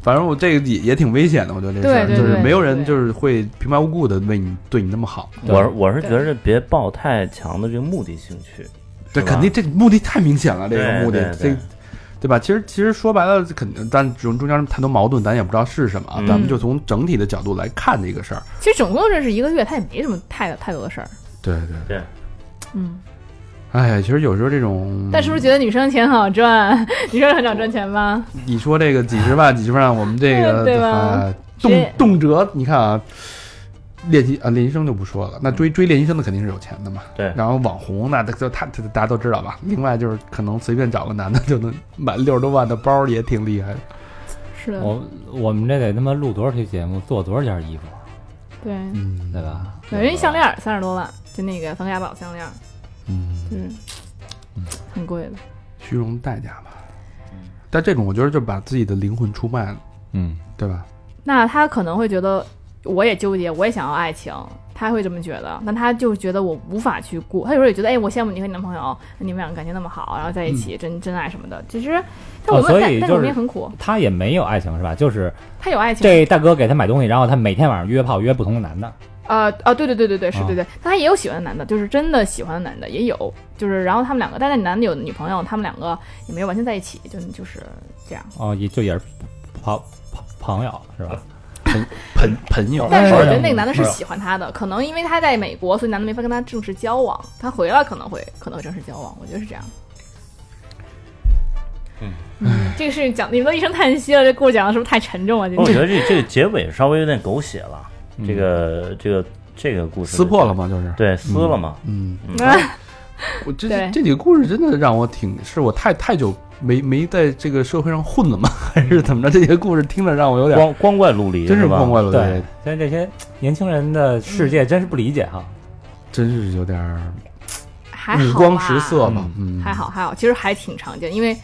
反正我这个也也挺危险的，我觉得这事儿就是没有人就是会平白无故的为你对你那么好，我是我是觉得别抱太强的这个目的性去，对肯定这目的太明显了，这个目的这对。吧？其实其实说白了，肯定但中中间太多矛盾，咱也不知道是什么啊。嗯。咱们就从整体的角度来看这个事儿。其实总共认识一个月，他也没什么太太多的事儿，对对。对，嗯。哎，其实有时候这种，但是不是觉得女生钱好赚？*laughs* 女生很少赚钱吗？你说这个几十万、*laughs* 几十万，我们这个对吧啊动动辄，你看啊，练习啊练习生就不说了，那追追练习生的肯定是有钱的嘛。对然后网红那就他他大家都知道吧。另外就是可能随便找个男的就能买六十多万的包，也挺厉害的。是的，我我们这得他妈录多少期节目，做多少件衣服，对，嗯，对吧？对，人家项链儿三十多万，就那个梵克雅宝项链儿，嗯，就是很贵的。虚荣代价吧。但这种我觉得就把自己的灵魂出卖了，嗯，对吧？那他可能会觉得，我也纠结，我也想要爱情，他会这么觉得。那他就觉得我无法去顾，他有时候也觉得，哎，我羡慕你和你男朋友，你们两个感情那么好，然后在一起真真爱什么的。其实，但我们、哦所以但但是我们就是也很苦，他也没有爱情是吧？就是他有爱情。这大哥给他买东西，然后他每天晚上约炮约不同的男的，呃啊，对对对对对，是啊。对。对，他也有喜欢的男的，就是真的喜欢的男的也有，就是然后他们两个，但是男的有女朋友，他们两个也没有完全在一起，就就是这样。哦，也就也是朋朋朋友是吧？*laughs* 朋朋朋友，但是我觉得哎那个男的是喜欢她的，可能因为他在美国，所以男的没法跟他正式交往，他回来可能会可能会正式交往，我觉得是这样。嗯。这个事情讲，你们都一声叹息了，这故事讲的是不是太沉重了？今天。我觉得这这个结尾稍微有点狗血了，嗯这个这个这个故事撕破了吗？就是，对，撕了吗，嗯，嗯 *laughs* 我这这几个故事真的让我挺，是我太太久没没在这个社会上混了吗？*laughs* 还是怎么着？这些故事听着让我有点，光光怪陆离，真是吧？光怪陆离，对，现在这些年轻人的世界真是不理解哈。真是有点儿还好吧五光十色吧，嗯，还好还好，其实还挺常见，因为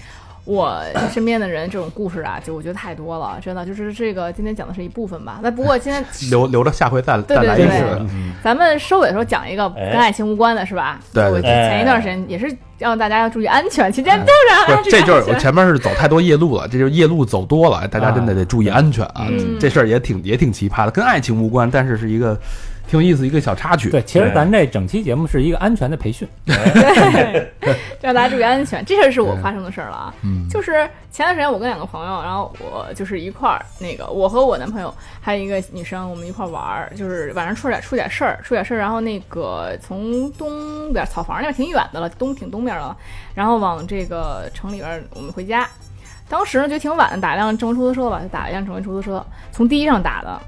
我身边的人这种故事啊，就我觉得太多了，真的就是这个今天讲的是一部分吧。那不过今天 *laughs* 留留着下回再再来一次。嗯咱们收尾的时候讲一个哎跟爱情无关的，是吧？对对我前一段时间也是让大家要注意安全，期间都不是，让大家注意这就是我前面是走太多夜路了，这就是夜路走多了，大家真的得注意安全啊！嗯这事儿也挺也挺奇葩的，跟爱情无关，但是是一个挺有意思一个小插曲。对，其实咱这整期节目是一个安全的培训。对，让大家注意安全。这事儿是我发生的事儿了啊，嗯，就是前段时间我跟两个朋友，然后我就是一块儿那个，我和我男朋友还有一个女生，我们一块儿玩儿，就是晚上出点出点事儿，出点事儿，然后那个从东边草房那边挺远的了，东挺东边了，然后往这个城里边儿我们回家。当时呢觉得挺晚的，打一辆正规出租车吧，就打了一辆正规出租车，从第一上打的。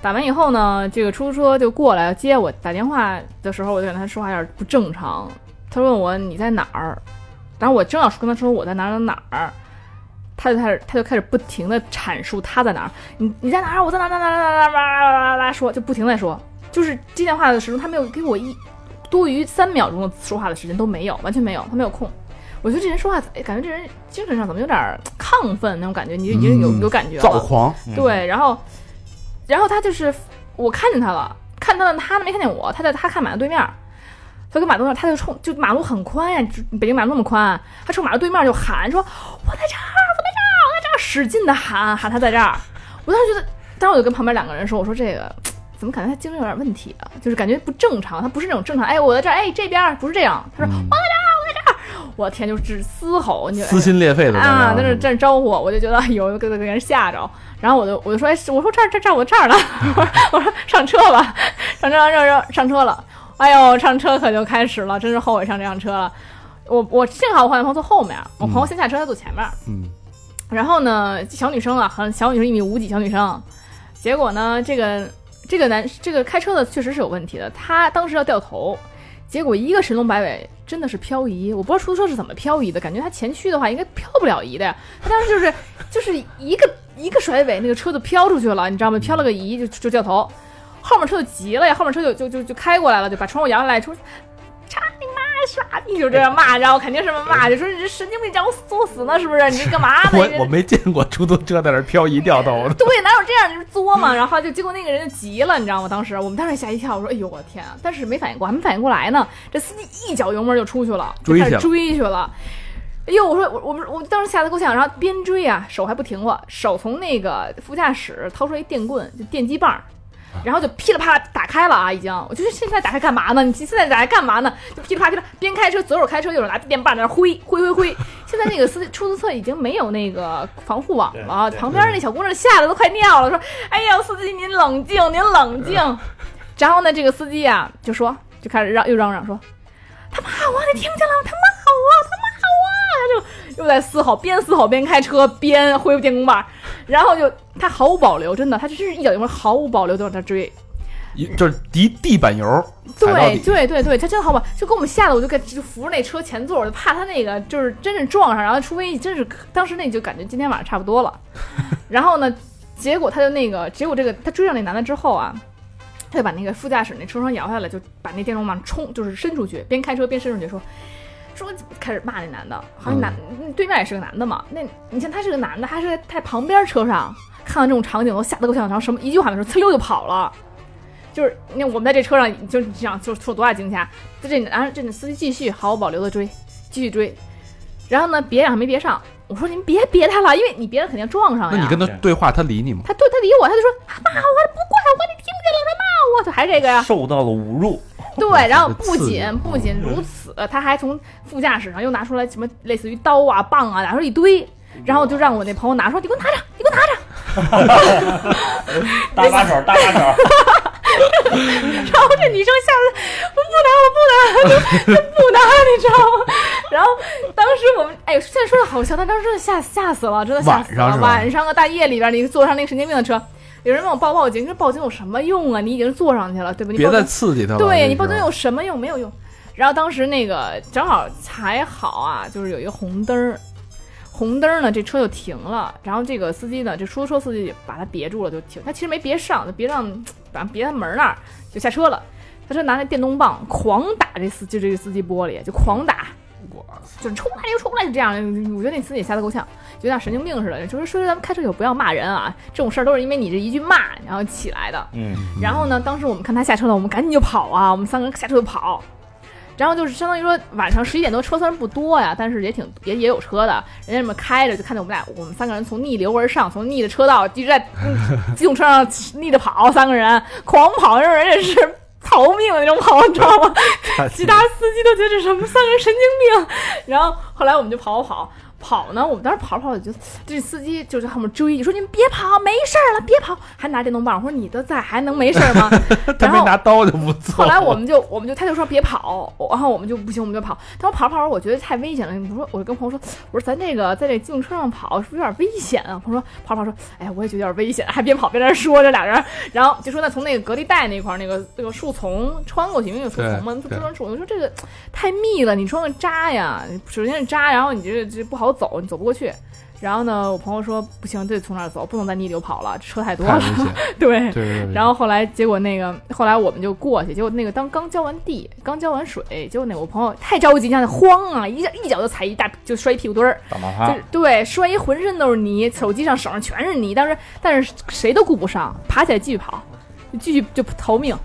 打完以后呢，这个出租车就过来接我。打电话的时候，我就跟他说话有点不正常。他问我你在哪儿，然后我正要跟他说我在哪儿哪儿，他就开始他就开始不停的阐述他在哪儿，你你在哪儿，我在哪儿？哪儿？哪儿？哪儿？哪儿？说，就不停在说，就是接电话的时候他没有给我一多余三秒钟的说话的时间都没有，完全没有，他没有空。我觉得这人说话，感觉这人精神上怎么有点亢奋那种感觉，你就已经有有感觉了，躁狂。对，然后。然后他就是我看见他了，看到了他没看见我，他在他看马路对面，他跟马路对面，他就冲就马路很宽呀，北京马路那么宽，他冲马路对面就喊说：“我在这儿，我在这儿，我在这儿！”使劲的喊喊他在这儿。我当时觉得，当时我就跟旁边两个人说：“我说这个怎么感觉他精神有点问题啊？就是感觉不正常，他不是那种正常。哎，我在这儿，哎这边不是这样。”他说：“我在这儿，我在这儿。”我天，就是嘶吼，你撕心裂肺的啊，在那在这招呼我，我就觉得有给给人吓着。然后我就我就说，哎，我说这儿这这我这儿呢，*laughs* 我说上车吧，上车上车上车了，哎呦，上车可就开始了，真是后悔上这辆车了。我我幸好我朋友坐后面，我朋友先下车，他坐前面。嗯。然后呢，小女生啊，很小女生一米五几小女生，结果呢，这个这个男这个开车的确实是有问题的，他当时要掉头，结果一个神龙摆尾，真的是漂移。我不知道出租车是怎么漂移的，感觉它前驱的话应该漂不了移的呀，它当时就是 *laughs* 就是一个。一个甩尾，那个车就飘出去了，你知道吗？飘了个移就就掉头，后面车就急了呀，后面车就就就就开过来了，就把窗户摇下来，说：“操你妈，傻逼！”就这样骂，*laughs* 然后肯定是骂，就说你这神经病，叫我作死呢，是不是？你这 *laughs* 干嘛呢？我我没见过出租车在那漂移掉头的。*laughs* 对，哪有这样？就是作嘛。然后就结果那个人就急了，你知道吗？当时我们当时吓一跳，我说：“哎呦我天啊！”但是没反应过，还没反应过来呢，这司机一脚油门就出去了，追去追去了。哎呦！我说我我们我当时吓得够呛，然后边追啊，手还不停过，手从那个副驾驶掏出一电棍，就电击棒，然后就噼里啪啦打开了啊！已经，我就是现在打开干嘛呢？你现在打开干嘛呢？就噼里啪啦，边开车左手开车，右手拿电棒在那挥挥挥挥。现在那个司出租车已经没有那个防护网了，旁边那小姑娘吓得都快尿了，说：“哎呀，司机您冷静，您冷静。”然后呢，这个司机啊就说，就开始嚷又嚷嚷说：“他骂我，你听见了吗？他骂我，他骂。”他就又在嘶吼，边嘶吼边开车，边挥电工棒，然后就他毫无保留，真的，他就是一脚油门，毫无保留的往他追，就是地地板油。对对对对，他真好吧，就给我们吓得，我就给就扶着那车前座，我就怕他那个就是真是撞上，然后除非真是当时那就感觉今天晚上差不多了。*laughs* 然后呢，结果他就那个，结果这个他追上那男的之后啊，他就把那个副驾驶那车窗摇下来，就把那电动棒冲，就是伸出去，边开车边伸出去说。说开始骂那男的，好像男对面也是个男的嘛。那你像他是个男的，他是在旁边车上看到这种场景，都吓得够呛，然后什么一句话没说，呲溜就跑了。就是那我们在这车上，就这样就受多大惊吓。在这然后这司机继续毫无保留的追，继续追。然后呢，别还没别上。我说您别别他了，因为你别了肯定撞上呀。那你跟他对话，他理你吗？他对他理我，他就说他骂我，不怪我，你听见了？他骂我，就还这个呀。受到了侮辱。对，*laughs* 然后不仅不仅如此，他还从副驾驶上又拿出来什么类似于刀啊、棒啊，拿出一堆，然后就让我那朋友拿说：“你给我拿着，你给我拿着。*laughs* ”搭把手，搭把手。*laughs* 然后这女生吓得我不拿，我不拿，就不拿，你知道吗？然后当时我们哎，现在说的好笑，但当时真的吓吓死了，真的吓死了。晚上啊，大夜里边，你坐上那个神经病的车。有人问我报报警，你说报警有什么用啊？你已经坐上去了，对吧？你别再刺激他了。对你报警有什么用？没有用。然后当时那个正好才好啊，就是有一个红灯儿，红灯儿呢，这车就停了。然后这个司机呢，这出租车司机把他别住了，就停。他其实没别上，就别上，把别他门那儿就下车了。他说拿那电动棒狂打这司，就这个司机玻璃，就狂打。就出来就出来，就这样。我觉得那司机也吓得够呛，有点神经病似的。就是说，咱们开车以后不要骂人啊，这种事儿都是因为你这一句骂，然后起来的。嗯。然后呢，当时我们看他下车了，我们赶紧就跑啊，我们三个人下车就跑。然后就是相当于说，晚上十一点多，车虽然不多呀，但是也挺也也有车的。人家这么开着，就看见我们俩，我们三个人从逆流而上，从逆的车道一直在机动车上 *laughs* 逆着跑，三个人狂跑，就是人家是。逃命的那种跑，你知道吗？*laughs* 其他司机都觉得这什么三个人神经病。然后后来我们就跑跑跑跑呢，我们当时跑跑着就这司机就在后面追，说你们别跑，没事儿了，别跑，还拿电动棒。我说你都在，还能没事儿吗？*laughs* 他没拿刀就不错。后来我们就我们就他就说别跑，然后我们就不行，我们就跑。他说跑着跑着，我觉得太危险了。我说我就跟朋友说，我说咱这个在这自行车上跑是不是有点危险啊？朋友说跑着跑着说，哎，我也觉得有点危险，还边跑边在那说这俩人，*laughs* 然后就说那从那个隔离带那块儿那个那个树丛穿过去，因为有树丛嘛，对对就穿树。我说这个太密了，你说那扎呀，首先是扎，然后你这这不好走，你走不过去。然后呢，我朋友说不行，得从那儿走，不能在逆流跑了，车太多了。*laughs* 对，对对对。然后后来结果那个后来我们就过去，结果那个当刚浇完地，刚浇完水，结果那我朋友太着急，你看慌啊，一下一脚就踩一大就摔一屁股墩儿，对摔一浑身都是泥，手机上手上全是泥，当时但是谁都顾不上，爬起来继续跑，就继续就逃命。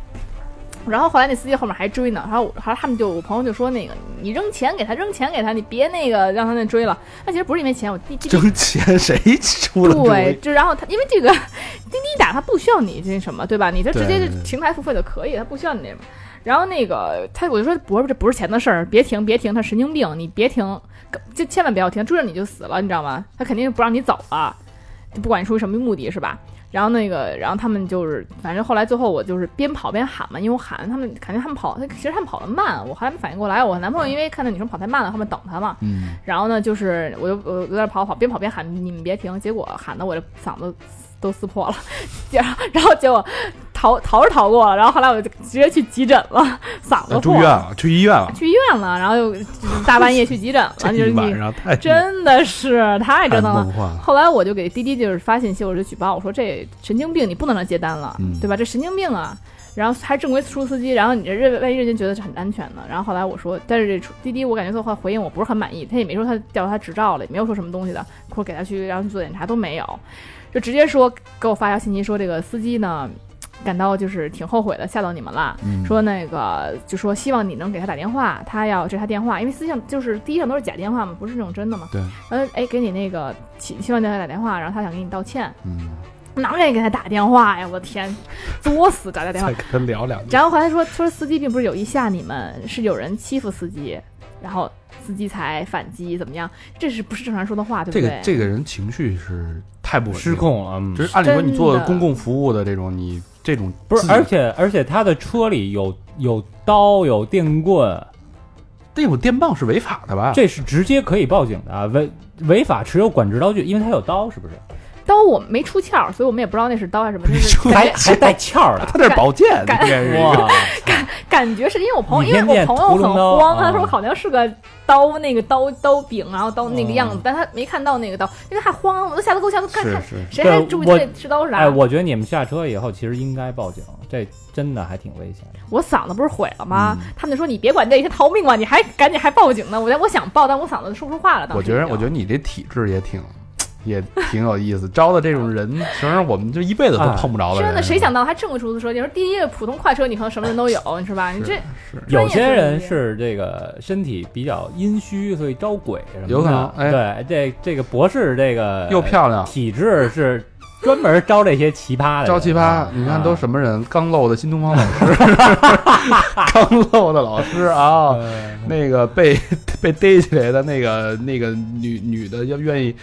然后后来那司机后面还追呢，然后我后来他们就我朋友就说那个你扔钱给他，扔钱给他，你别那个让他那追了。那其实不是因为钱，我滴滴扔钱谁出了对，就然后他因为这个滴滴打他不需要你这什么，对吧？你就直接就平台付费就可以，他不需要你那什么。然后那个他我就说不是这不是钱的事儿，别停别停，他神经病，你别停，就千万不要停，追着你就死了，你知道吗？他肯定不让你走了，就不管你出于什么目的是吧？然后那个，然后他们就是，反正后来最后我就是边跑边喊嘛，因为我喊他们，感觉他们跑，其实他们跑得慢，我还没反应过来。我男朋友因为看到女生跑太慢了，后面等他嘛，嗯，然后呢，就是我就我有点跑跑，边跑边喊你们别停，结果喊的我这嗓子都撕破了，*laughs* 然后然后结果逃逃是逃过了，然后后来我就直接去急诊了，*laughs* 嗓子住破了，院了，去医院了，去医院了，然后又 *laughs* 大半夜去急诊了，就是你晚上太真的是太太折腾了。了。后来我就给滴滴就是发信息，我就举报，我说这神经病，你不能让他接单了，嗯对吧？这神经病啊！然后还正规出租司机，然后你这认万一人家觉得是很安全的，然后后来我说，但是这滴滴我感觉最后回应我不是很满意，他也没说他调他执照了，也没有说什么东西的，或者给他去然后去做检查都没有，就直接说给我发条信息说这个司机呢感到就是挺后悔的，吓到你们了，嗯说那个就说希望你能给他打电话，他要这是他电话，因为司机上就是第一上都是假电话嘛，不是那种真的嘛。对。然后哎，给你那个希希望你给他打电话，然后他想给你道歉，嗯，哪愿意给他打电话呀？我的天，作死打打电话再。跟他聊两句。然后后来说说司机并不是有意吓你们，是有人欺负司机，然后司机才反击，怎么样？这是不是正常说的话，对不这对？个这个人情绪是太不稳失，控了，嗯就是按理说你做公共服务的这种，你这种不是，而且而且他的车里有有刀有电棍，那有电棒是违法的吧？这是直接可以报警的啊，违违法持有管制刀具，因为他有刀，是不是？刀我没出鞘，所以我们也不知道那是刀还是什么，就是还还带鞘儿的，他这是宝剑，应干该是感！感觉是因为我朋友，因为我朋友很慌，他啊说好像是个刀，那个刀刀柄，然后刀那个样子嗯，但他没看到那个刀，因为他慌，我都吓得够呛，都看看是是，谁还注意这是刀是啥？哎，我觉得你们下车以后其实应该报警，这真的还挺危险的。我嗓子不是毁了吗？嗯他们就说你别管这些逃命吧，你还赶紧还报警呢。我我想报，但我嗓子说不出话了。我觉得，我觉得你这体质也挺，也挺有意思。招的这种人，其实我们就一辈子都碰不着的人。真的，谁想到还这么出租车？你说第一个普通快车，你可能什么人都有，你是吧？你这有些人是这个身体比较阴虚，所以招鬼什么的。有可能哎对，这这个博士这个又漂亮，体质是专门招这些奇葩的。招奇葩啊，你看都什么人？刚漏的新东方老师，*laughs* 刚漏的老师啊，呃 *laughs* 那个被 *laughs* 被逮起来的那个那个女女的，要愿意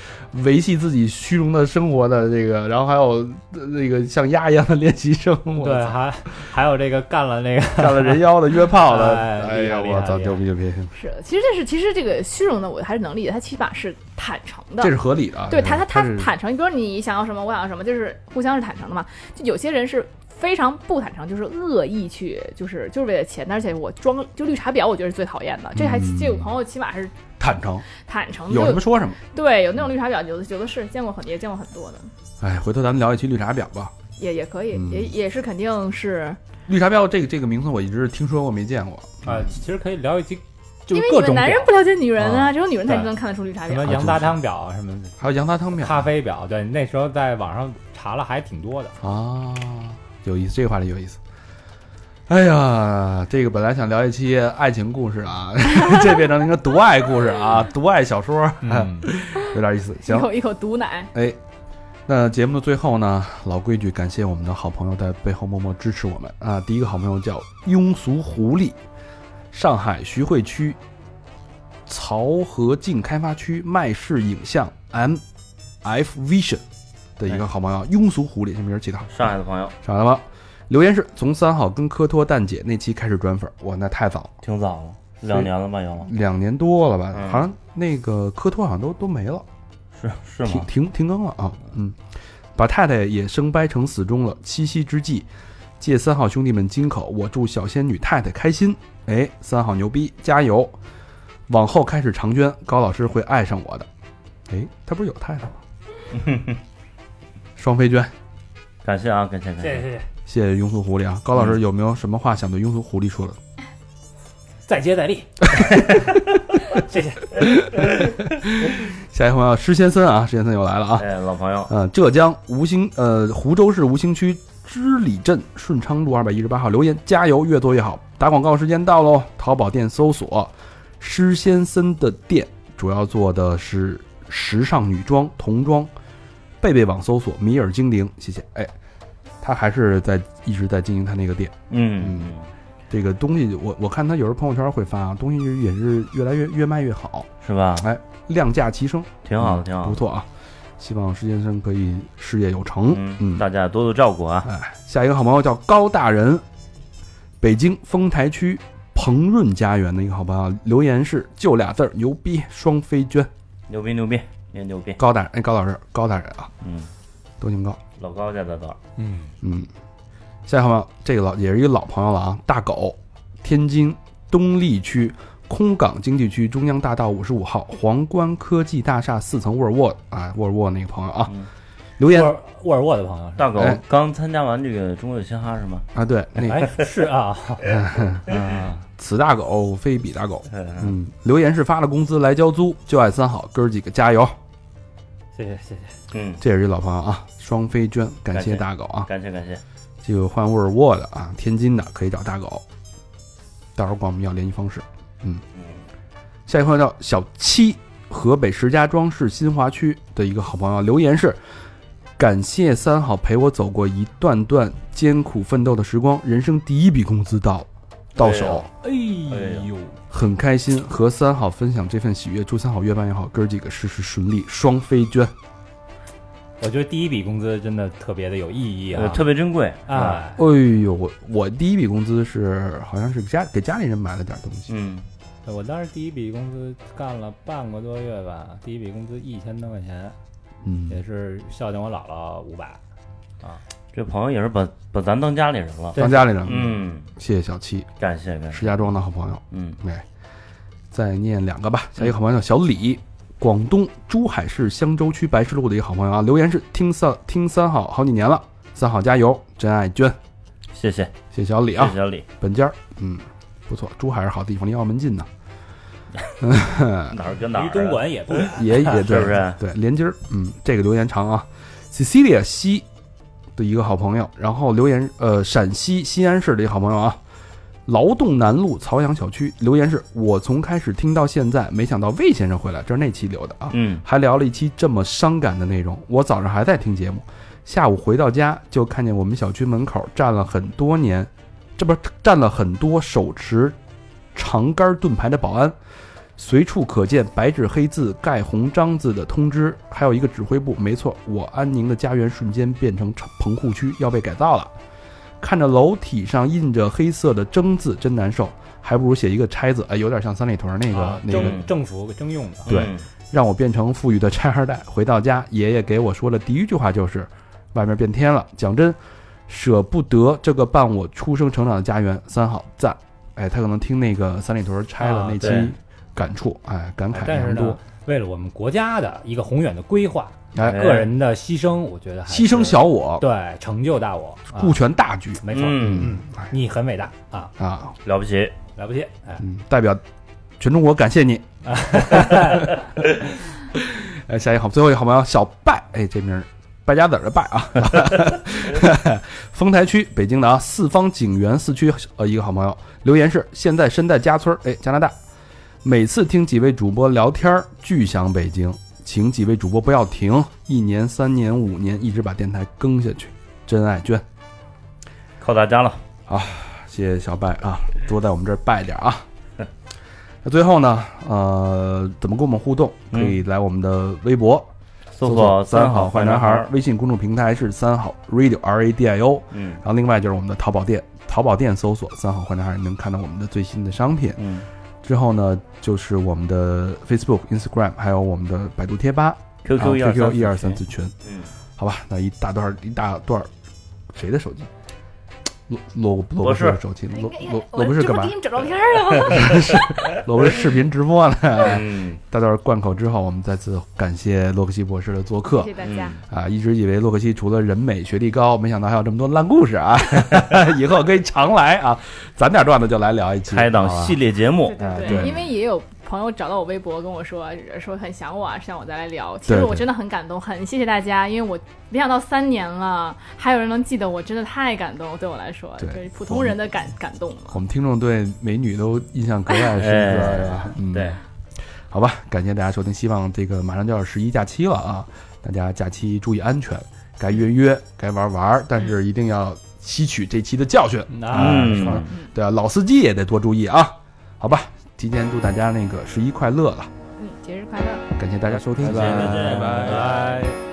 维系自己虚荣的生活的这个，然后还有呃那个像鸭一样的练习生，我对，操还还有这个干了那个 *laughs* 干了人妖的约炮的，哎哎呀，我操，牛逼牛逼，是，其实这是其实这个虚荣的，我还是能理解，他起码是坦诚的。这是合理的。对他，他他坦诚，比如说你想要什么，我想要什么，就是互相是坦诚的嘛。就有些人是非常不坦诚，就是恶意去，就是就是为了钱，而且我装就绿茶婊，我觉得是最讨厌的。这还嗯这个朋友起码是坦诚，坦诚的，有什么说什么。对有那种绿茶婊，有的有的是见过很也见过很多的，哎，回头咱们聊一期绿茶婊吧。也也可以，嗯也也是肯定是，绿茶婊这个这个名字我一直听说过没见过。啊，其实可以聊一期，就因是各种为你们男人不了解女人啊，啊只有女人才能看得出绿茶婊。什么羊杂汤表啊，什么还有羊杂汤婊咖啡表，对，那时候在网上查了还挺多的。啊，有意思，这个话题有意思。哎呀，这个本来想聊一期爱情故事啊，*laughs* 这变成了一个独爱故事啊，*laughs* 独爱小说，嗯，*laughs* 有点意思。行，一口一口毒奶，哎，那节目的最后呢，老规矩，感谢我们的好朋友在背后默默支持我们啊。第一个好朋友叫庸俗狐狸，上海徐汇区漕河泾开发区麦氏影像 M F Vision 的一个好朋友，庸俗狐狸，这名儿起的好。上海的朋友上来了吗？留言是从三号跟科托蛋姐那期开始转粉，哇，那太早了，挺早了，两年了吧有，两年多了吧？嗯好像那个科托好像都都没了，是是吗？停停停更了啊。嗯，把太太也生掰成死忠了。七夕之际，借三号兄弟们金口，我祝小仙女太太开心。哎，三号牛逼，加油！往后开始长捐，高老师会爱上我的。哎，他不是有太太吗？*laughs* 双飞娟，感谢啊，感谢感谢。谢谢谢谢，庸俗狐狸啊！高老师有没有什么话想对庸俗狐狸说的？再接再厉，*laughs* 谢谢。下一位朋友施先森啊，施先森又来了啊！哎，老朋友，呃，浙江吴兴呃湖州市吴兴区织里镇顺昌路二百一十八号留言，加油，越做越好。打广告时间到喽！淘宝店搜索施先森的店，主要做的是时尚女装、童装。贝贝网搜索米尔精灵，谢谢。哎，他还是在一直在经营他那个店。嗯，这个东西我我看他有时候朋友圈会发，东西也是越来越越卖越好，是吧？哎量价齐升，挺好的，嗯挺好。不错啊。希望石先生可以事业有成。嗯，大家多多照顾啊。哎，下一个好朋友叫高大人，北京丰台区鹏润家园的一个好朋友，留言是就俩字儿牛逼，双飞娟。牛逼牛逼，也牛逼。高大人，哎，高老师，高大人啊，嗯，都挺高。老高家在这儿。嗯，嗯，下一个好朋友，这个老也是一个老朋友了啊，大狗，天津东丽区空港经济区中央大道五十五号皇冠科技大厦四层沃尔沃啊，沃尔沃那个朋友啊，嗯留言沃尔沃尔沃的朋友，大狗哎刚参加完这个中国有嘻哈是吗？啊，对，那个哎是啊，嗯，*laughs* 此大狗非彼大狗。嗯嗯，留言是发了工资来交租，就爱三好，哥儿几个加油！谢谢谢谢。嗯，这也是一老朋友啊，双飞娟，感谢大狗啊。感谢感谢。这个换沃尔沃的啊，天津的可以找大狗，到时候管我们要联系方式。嗯，下一个朋友叫小七，河北石家庄市新华区的一个好朋友，留言是：感谢三好陪我走过一段段艰苦奋斗的时光，人生第一笔工资到到手，哎哎呦，很开心和三好分享这份喜悦，祝三好越办越好，哥儿几个事事顺利，双飞娟。我觉得第一笔工资真的特别的有意义呃，啊，特别珍贵。啊。哎，哎呦，我我第一笔工资是好像是家给家里人买了点东西，嗯，我当时第一笔工资干了半个多月吧，第一笔工资一千多块钱，嗯，也是孝敬我姥姥五百。这朋友也是把把咱当家里人了。当家里人，，嗯，谢谢小七，感谢感谢。石家庄的好朋友。嗯，哎，再念两个吧。下一个好朋友叫小李，广东珠海市香洲区白石路的一个好朋友啊，留言是听三听三好好几年了，三好加油，真爱娟，谢谢谢谢小李啊谢谢，小李，本家儿，嗯，不错，珠海是好地方，离澳门近呢，*laughs* 哪儿跟哪儿啊？*laughs* 离东莞也不远。也也对，是不是对，连襟儿，嗯，这个留言长啊，Cecilia 西的一个好朋友，然后留言呃，陕西西安市的一个好朋友啊，劳动南路曹阳小区留言是我从开始听到现在，没想到魏先生回来，这是那期留的啊，嗯，还聊了一期这么伤感的内容。我早上还在听节目，下午回到家就看见我们小区门口站了很多年，这不是站了很多手持长杆盾牌的保安，随处可见白纸黑字盖红章字的通知，还有一个指挥部。没错，我安宁的家园瞬间变成棚户区，要被改造了。看着楼体上印着黑色的“征”字，真难受，还不如写一个“拆”字，哎，有点像三里屯那个、啊那个政政府征用的，对嗯让我变成富裕的拆二代。回到家，爷爷给我说的第一句话就是：“外面变天了。”讲真，舍不得这个伴我出生成长的家园。三好赞，哎，他可能听那个三里屯拆了啊那期对感触，哎，感慨但是良多。呢。，为了我们国家的一个宏远的规划，哎，哎个人的牺牲，我觉得还牺牲小我，对成就大我，啊顾全大局。没错，嗯，嗯你很伟大。啊，啊，了不起。了不起，哎，嗯，代表全中国感谢你。*laughs* 哎，下一个好，最后一个好朋友小拜，哎，这名儿败家子儿的败啊，*laughs* 丰台区北京的啊，四方景园四区呃一个好朋友。留言是：现在身在家村儿，哎，加拿大，每次听几位主播聊天儿，巨想北京，请几位主播不要停，一年、三年、五年，一直把电台更下去，真爱娟，靠大家了啊。谢谢小拜啊，多在我们这儿拜点儿啊。那最后呢，呃，怎么跟我们互动？可以来我们的微博搜索“三好坏男孩儿”，微信公众平台是三好 radio r a d i o，嗯然后另外就是我们的淘宝店，淘宝店搜索“三好坏男孩儿”，能看到我们的最新的商品。嗯之后呢，就是我们的 Facebook、Instagram，还有我们的百度贴吧、，QQ 一二 QQ 一二三三四群。嗯，好吧，那一大段儿一大段儿，谁的手机？罗罗罗博博士手机，罗罗我罗博士干嘛这不给？你们找照片儿了吗？罗博士视频直播呢。嗯，大段贯口之后，我们再次感谢洛克西博士的做客谢谢大家。啊！一直以为洛克西除了人美学历高，没想到还有这么多烂故事啊！*laughs* *laughs* 以后可以常来啊，攒点段子就来聊一期，开档系列节目对因为也有朋友找到我微博跟我说，说很想我啊，想我再来聊。其实我真的很感动，很谢谢大家，因为我没想到三年了，还有人能记得我，真的太感动。对我来说，对就是普通人的感感动了。我们听众对美女都印象格外深刻，哎是吧？嗯，对，好吧，感谢大家收听，希望这个马上就要十一假期了啊，大家假期注意安全，该约约，该玩玩，但是一定要吸取这期的教训。那嗯是吧嗯，对啊，老司机也得多注意啊。好吧，提前祝大家那个十一快乐了，嗯，节日快乐。感谢大家收听，再见再见，拜拜。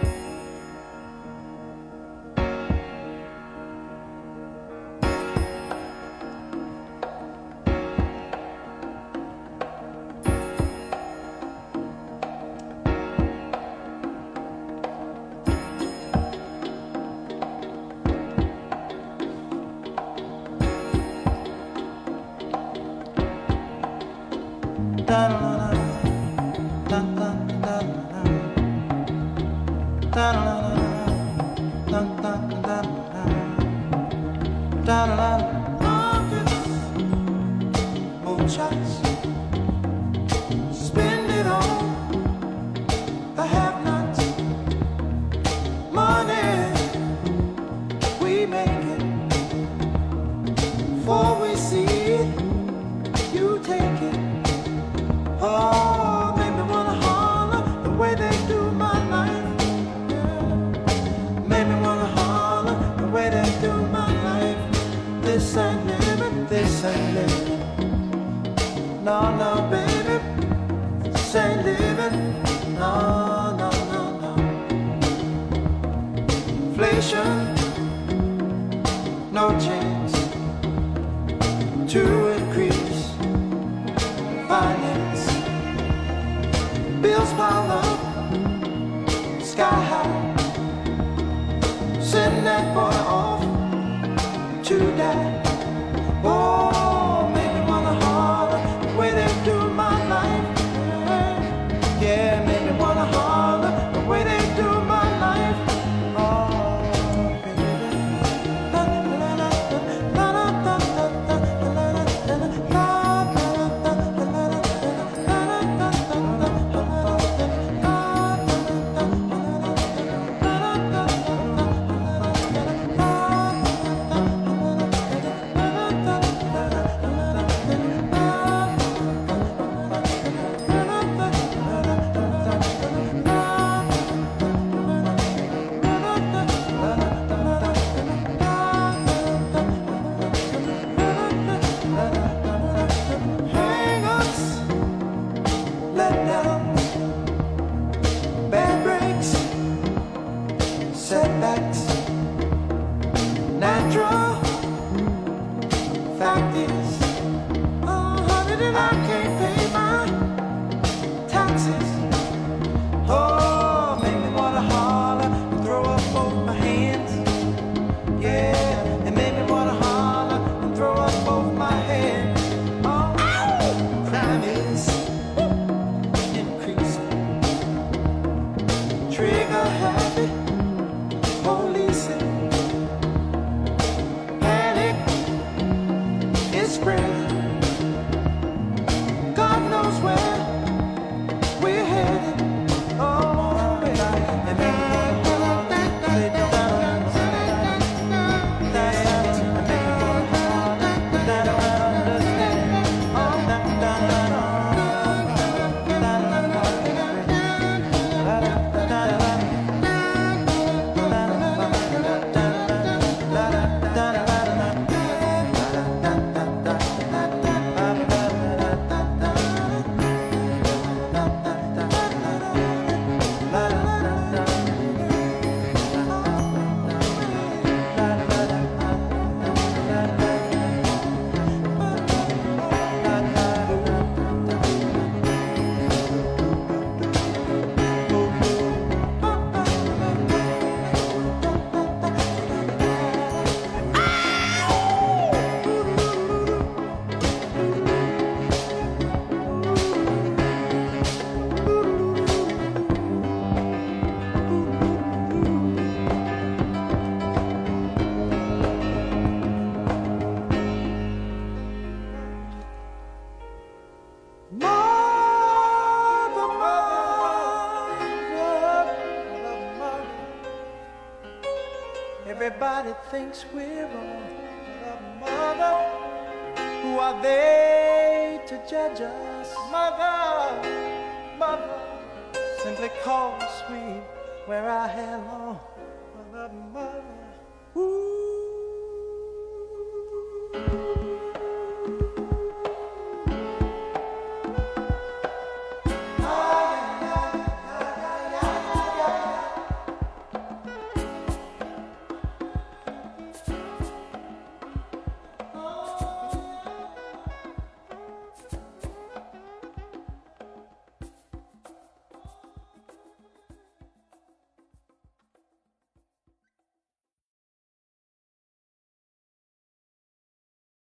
Thinks we're